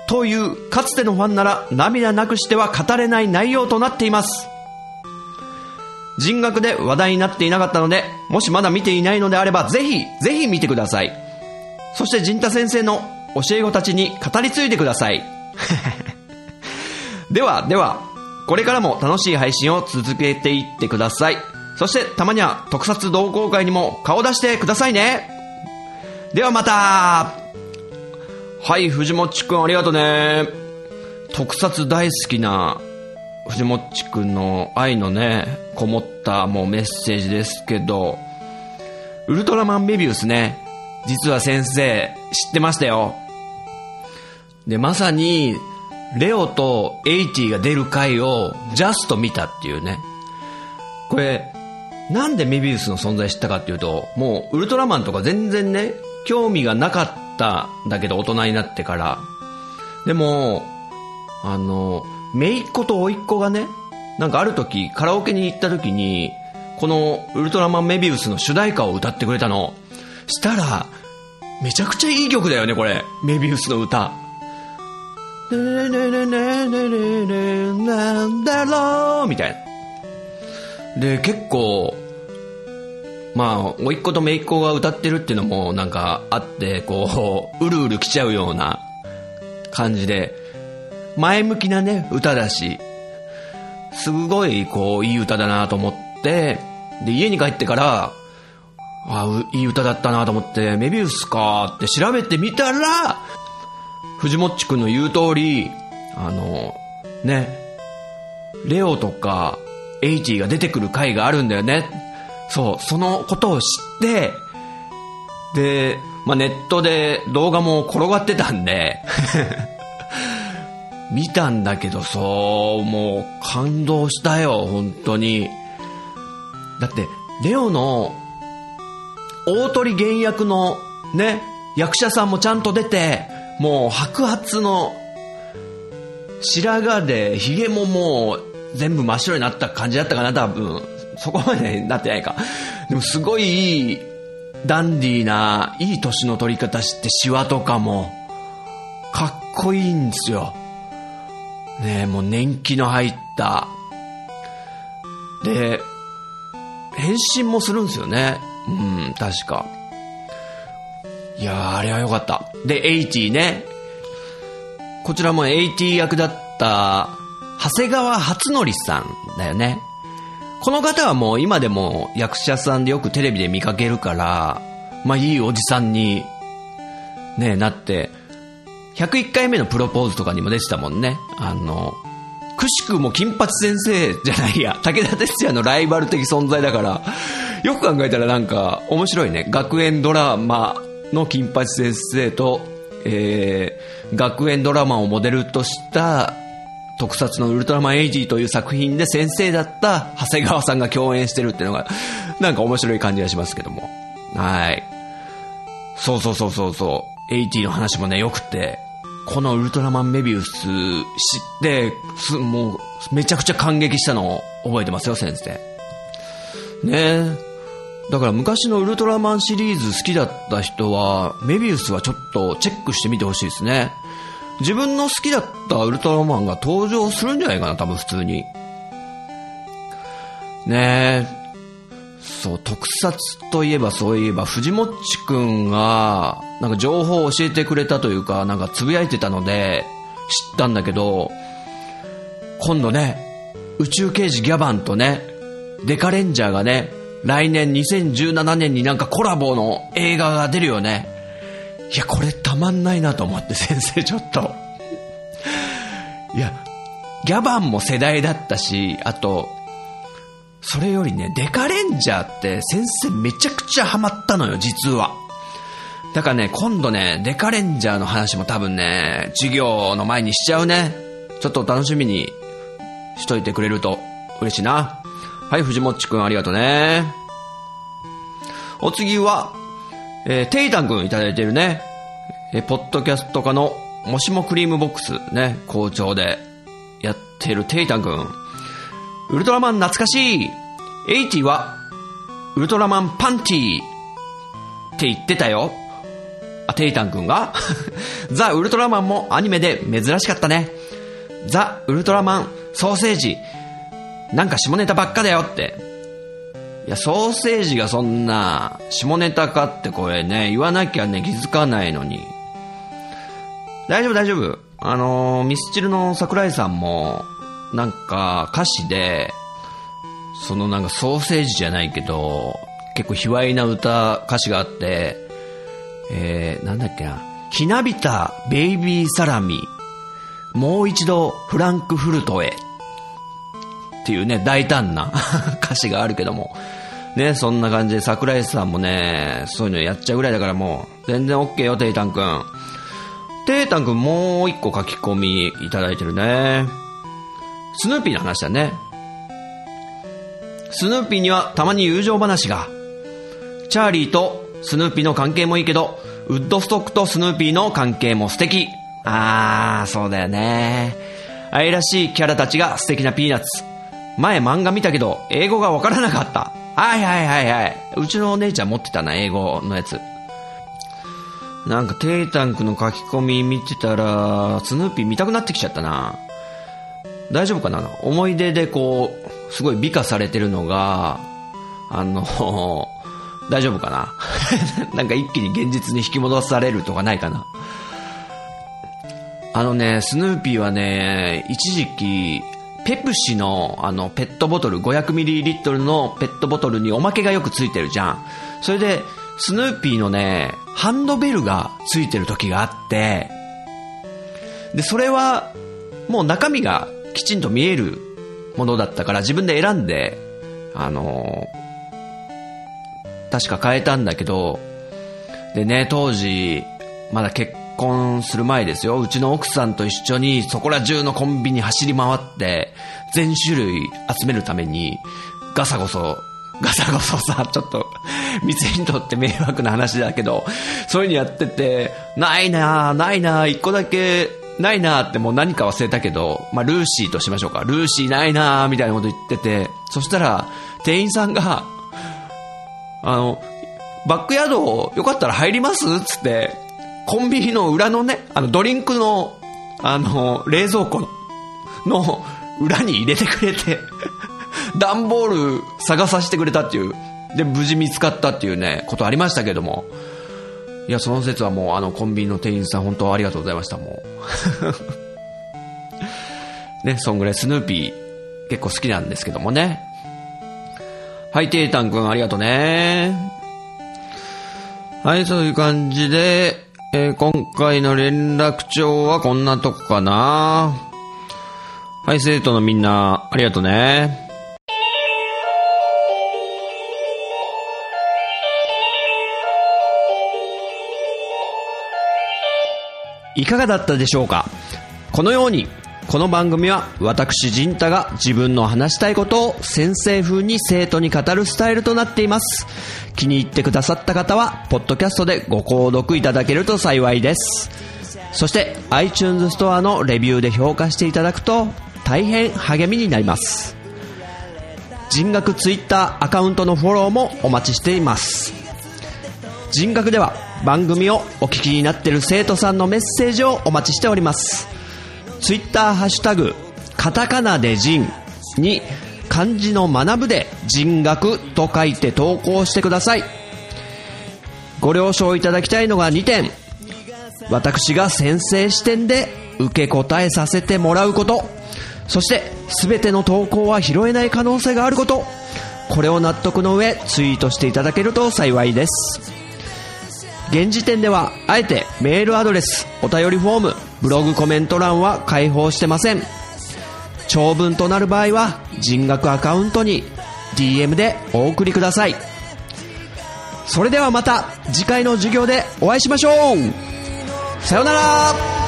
という、かつてのファンなら涙なくしては語れない内容となっています。人学で話題になっていなかったので、もしまだ見ていないのであれば、ぜひ、ぜひ見てください。そして、陣太先生の教え子たちに語り継いでください。では、では、これからも楽しい配信を続けていってください。そして、たまには特撮同好会にも顔出してくださいね。ではまたはい、藤もっちくんありがとね。特撮大好きな藤もっちくんの愛のね、こもったもうメッセージですけど、ウルトラマンメビウスね、実は先生知ってましたよ。で、まさに、レオとエイティが出る回をジャスト見たっていうね。これ、なんでメビウスの存在知ったかっていうと、もうウルトラマンとか全然ね、興味がなかったんだけど、大人になってから。でも、あの、姪っ子と甥っ子がね、なんかある時、カラオケに行った時に、このウルトラマンメビウスの主題歌を歌ってくれたの。したら、めちゃくちゃいい曲だよね、これ。メビウスの歌。ねねねねねねねなんだろうみたいな。で、結構、まあ、甥っ子と姪っ子が歌ってるっていうのもなんかあって、こう、うるうる来ちゃうような感じで、前向きなね、歌だし、すごい、こう、いい歌だなと思って、で、家に帰ってから、あいい歌だったなと思って、メビウスかって調べてみたら、藤もっちくんの言う通り、あの、ね、レオとか、エイティが出てくる回があるんだよね。そう、そのことを知って、で、まあ、ネットで動画も転がってたんで見たんだけど、そう、もう感動したよ、本当に。だって、レオの大鳥原役のね、役者さんもちゃんと出て、もう白髪の白髪で、髭ももう全部真っ白になった感じだったかな、多分。そこまでなってないか。でもすごいいい、ダンディーな、いい年の取り方して、シワとかも、かっこいいんですよ。ねもう年季の入った。で、変身もするんですよね。うん、確か。いやー、あれはよかった。で、80ね。こちらも80役だった、長谷川初則さんだよね。この方はもう今でも役者さんでよくテレビで見かけるから、まあいいおじさんに、ね、なって、101回目のプロポーズとかにも出てたもんね。あの、くしくも金八先生じゃないや、武田鉄矢のライバル的存在だから、よく考えたらなんか面白いね。学園ドラマの金八先生と、えー、学園ドラマをモデルとした特撮のウルトラマンエイジーという作品で先生だった長谷川さんが共演してるっていうのが、なんか面白い感じがしますけども。はい。そうそうそうそうそう。エイジーの話もね、良くて、このウルトラマンメビウス知って、す、もう、めちゃくちゃ感激したのを覚えてますよ、先生。ねえだから昔のウルトラマンシリーズ好きだった人は、メビウスはちょっとチェックしてみてほしいですね。自分の好きだったウルトラマンが登場するんじゃないかな、多分普通に。ねえ。そう、特撮といえばそういえば、藤もっちくんが、なんか情報を教えてくれたというか、なんかつぶやいてたので、知ったんだけど、今度ね、宇宙刑事ギャバンとね、デカレンジャーがね、来年2017年になんかコラボの映画が出るよね。いや、これたまんないなと思って 先生ちょっと。いや、ギャバンも世代だったし、あと、それよりね、デカレンジャーって先生めちゃくちゃハマったのよ、実は。だからね、今度ね、デカレンジャーの話も多分ね、授業の前にしちゃうね。ちょっと楽しみにしといてくれると嬉しいな。はい、藤もっちくんありがとうね。お次は、えー、テイタンくんいただいてるね。えー、ポッドキャスト家のもしもクリームボックスね、校長でやってるテイタンくん。ウルトラマン懐かしいエイティは、ウルトラマンパンティって言ってたよ。あ、テイタンくんが？ザ・ウルトラマンもアニメで珍しかったね。ザ・ウルトラマンソーセージ。なんか下ネタばっかだよって。いや、ソーセージがそんな、下ネタかってこれね、言わなきゃね、気づかないのに。大丈夫大丈夫。あのー、ミスチルの桜井さんも、なんか歌詞で、そのなんかソーセージじゃないけど、結構卑猥な歌、歌詞があって、えー、なんだっけな。ひなびたベイビーサラミ、もう一度フランクフルトへ。っていうね、大胆な 歌詞があるけども。ね、そんな感じで桜井さんもね、そういうのやっちゃうぐらいだからもう、全然 OK よ、テイタンくん。テイタンくんもう一個書き込みいただいてるね。スヌーピーの話だね。スヌーピーにはたまに友情話が。チャーリーとスヌーピーの関係もいいけど、ウッドストックとスヌーピーの関係も素敵。あー、そうだよね。愛らしいキャラたちが素敵なピーナッツ。前漫画見たけど、英語がわからなかった。はいはいはいはい。うちのお姉ちゃん持ってたな、英語のやつ。なんか、テイタンクの書き込み見てたら、スヌーピー見たくなってきちゃったな。大丈夫かな？思い出でこう、すごい美化されてるのが、あの、大丈夫かな？なんか一気に現実に引き戻されるとかないかな？あのね、スヌーピーはね、一時期、ペプシのあのペットボトル、500ml のペットボトルにおまけがよくついてるじゃん。それで、スヌーピーのね、ハンドベルがついてる時があって、で、それは、もう中身がきちんと見えるものだったから自分で選んで、あのー、確か変えたんだけど、でね、当時、まだ結婚する前ですよ。うちの奥さんと一緒にそこら中のコンビニ走り回って、全種類集めるために、ガサゴソ、ガサゴソさ、ちょっと、店にとって迷惑な話だけど、そういうのやってて、ないなぁ、ないなぁ、一個だけないなーってもう何か忘れたけど、まあ、ルーシーとしましょうか。ルーシーないなーみたいなこと言ってて、そしたら、店員さんが、あの、バックヤードよかったら入りますつって、コンビニの裏のね、あの、ドリンクの、あの、冷蔵庫の裏に入れてくれて、段ボール探させてくれたっていう、で、無事見つかったっていうね、ことありましたけども、いや、その説はもう、あの、コンビニの店員さん、本当ありがとうございました、もう。ね、そんぐらいスヌーピー、結構好きなんですけどもね。はい、テイタンくん、ありがとうね。はい、そういう感じで、えー、今回の連絡帳はこんなとこかな。はい、生徒のみんな、ありがとうね。いかがだったでしょうか？このように、この番組は私陣太が自分の話したいことを先生風に生徒に語るスタイルとなっています。気に入ってくださった方は、ポッドキャストでご購読いただけると幸いです。そして iTunes ストアのレビューで評価していただくと大変励みになります。人学ツイッターアカウントのフォローもお待ちしています人学では番組をお聞きになってる生徒さんのメッセージをお待ちしております。ツイッターハッシュタグカタカナで人に漢字の学ぶで人学と書いて投稿してください。ご了承いただきたいのが2点。私が先生視点で受け答えさせてもらうこと。そして全ての投稿は拾えない可能性があること。これを納得の上ツイートしていただけると幸いです。現時点ではあえてメールアドレスお便りフォームブログコメント欄は開放してません。長文となる場合は人学アカウントに DM でお送りください。それではまた次回の授業でお会いしましょう。さようなら。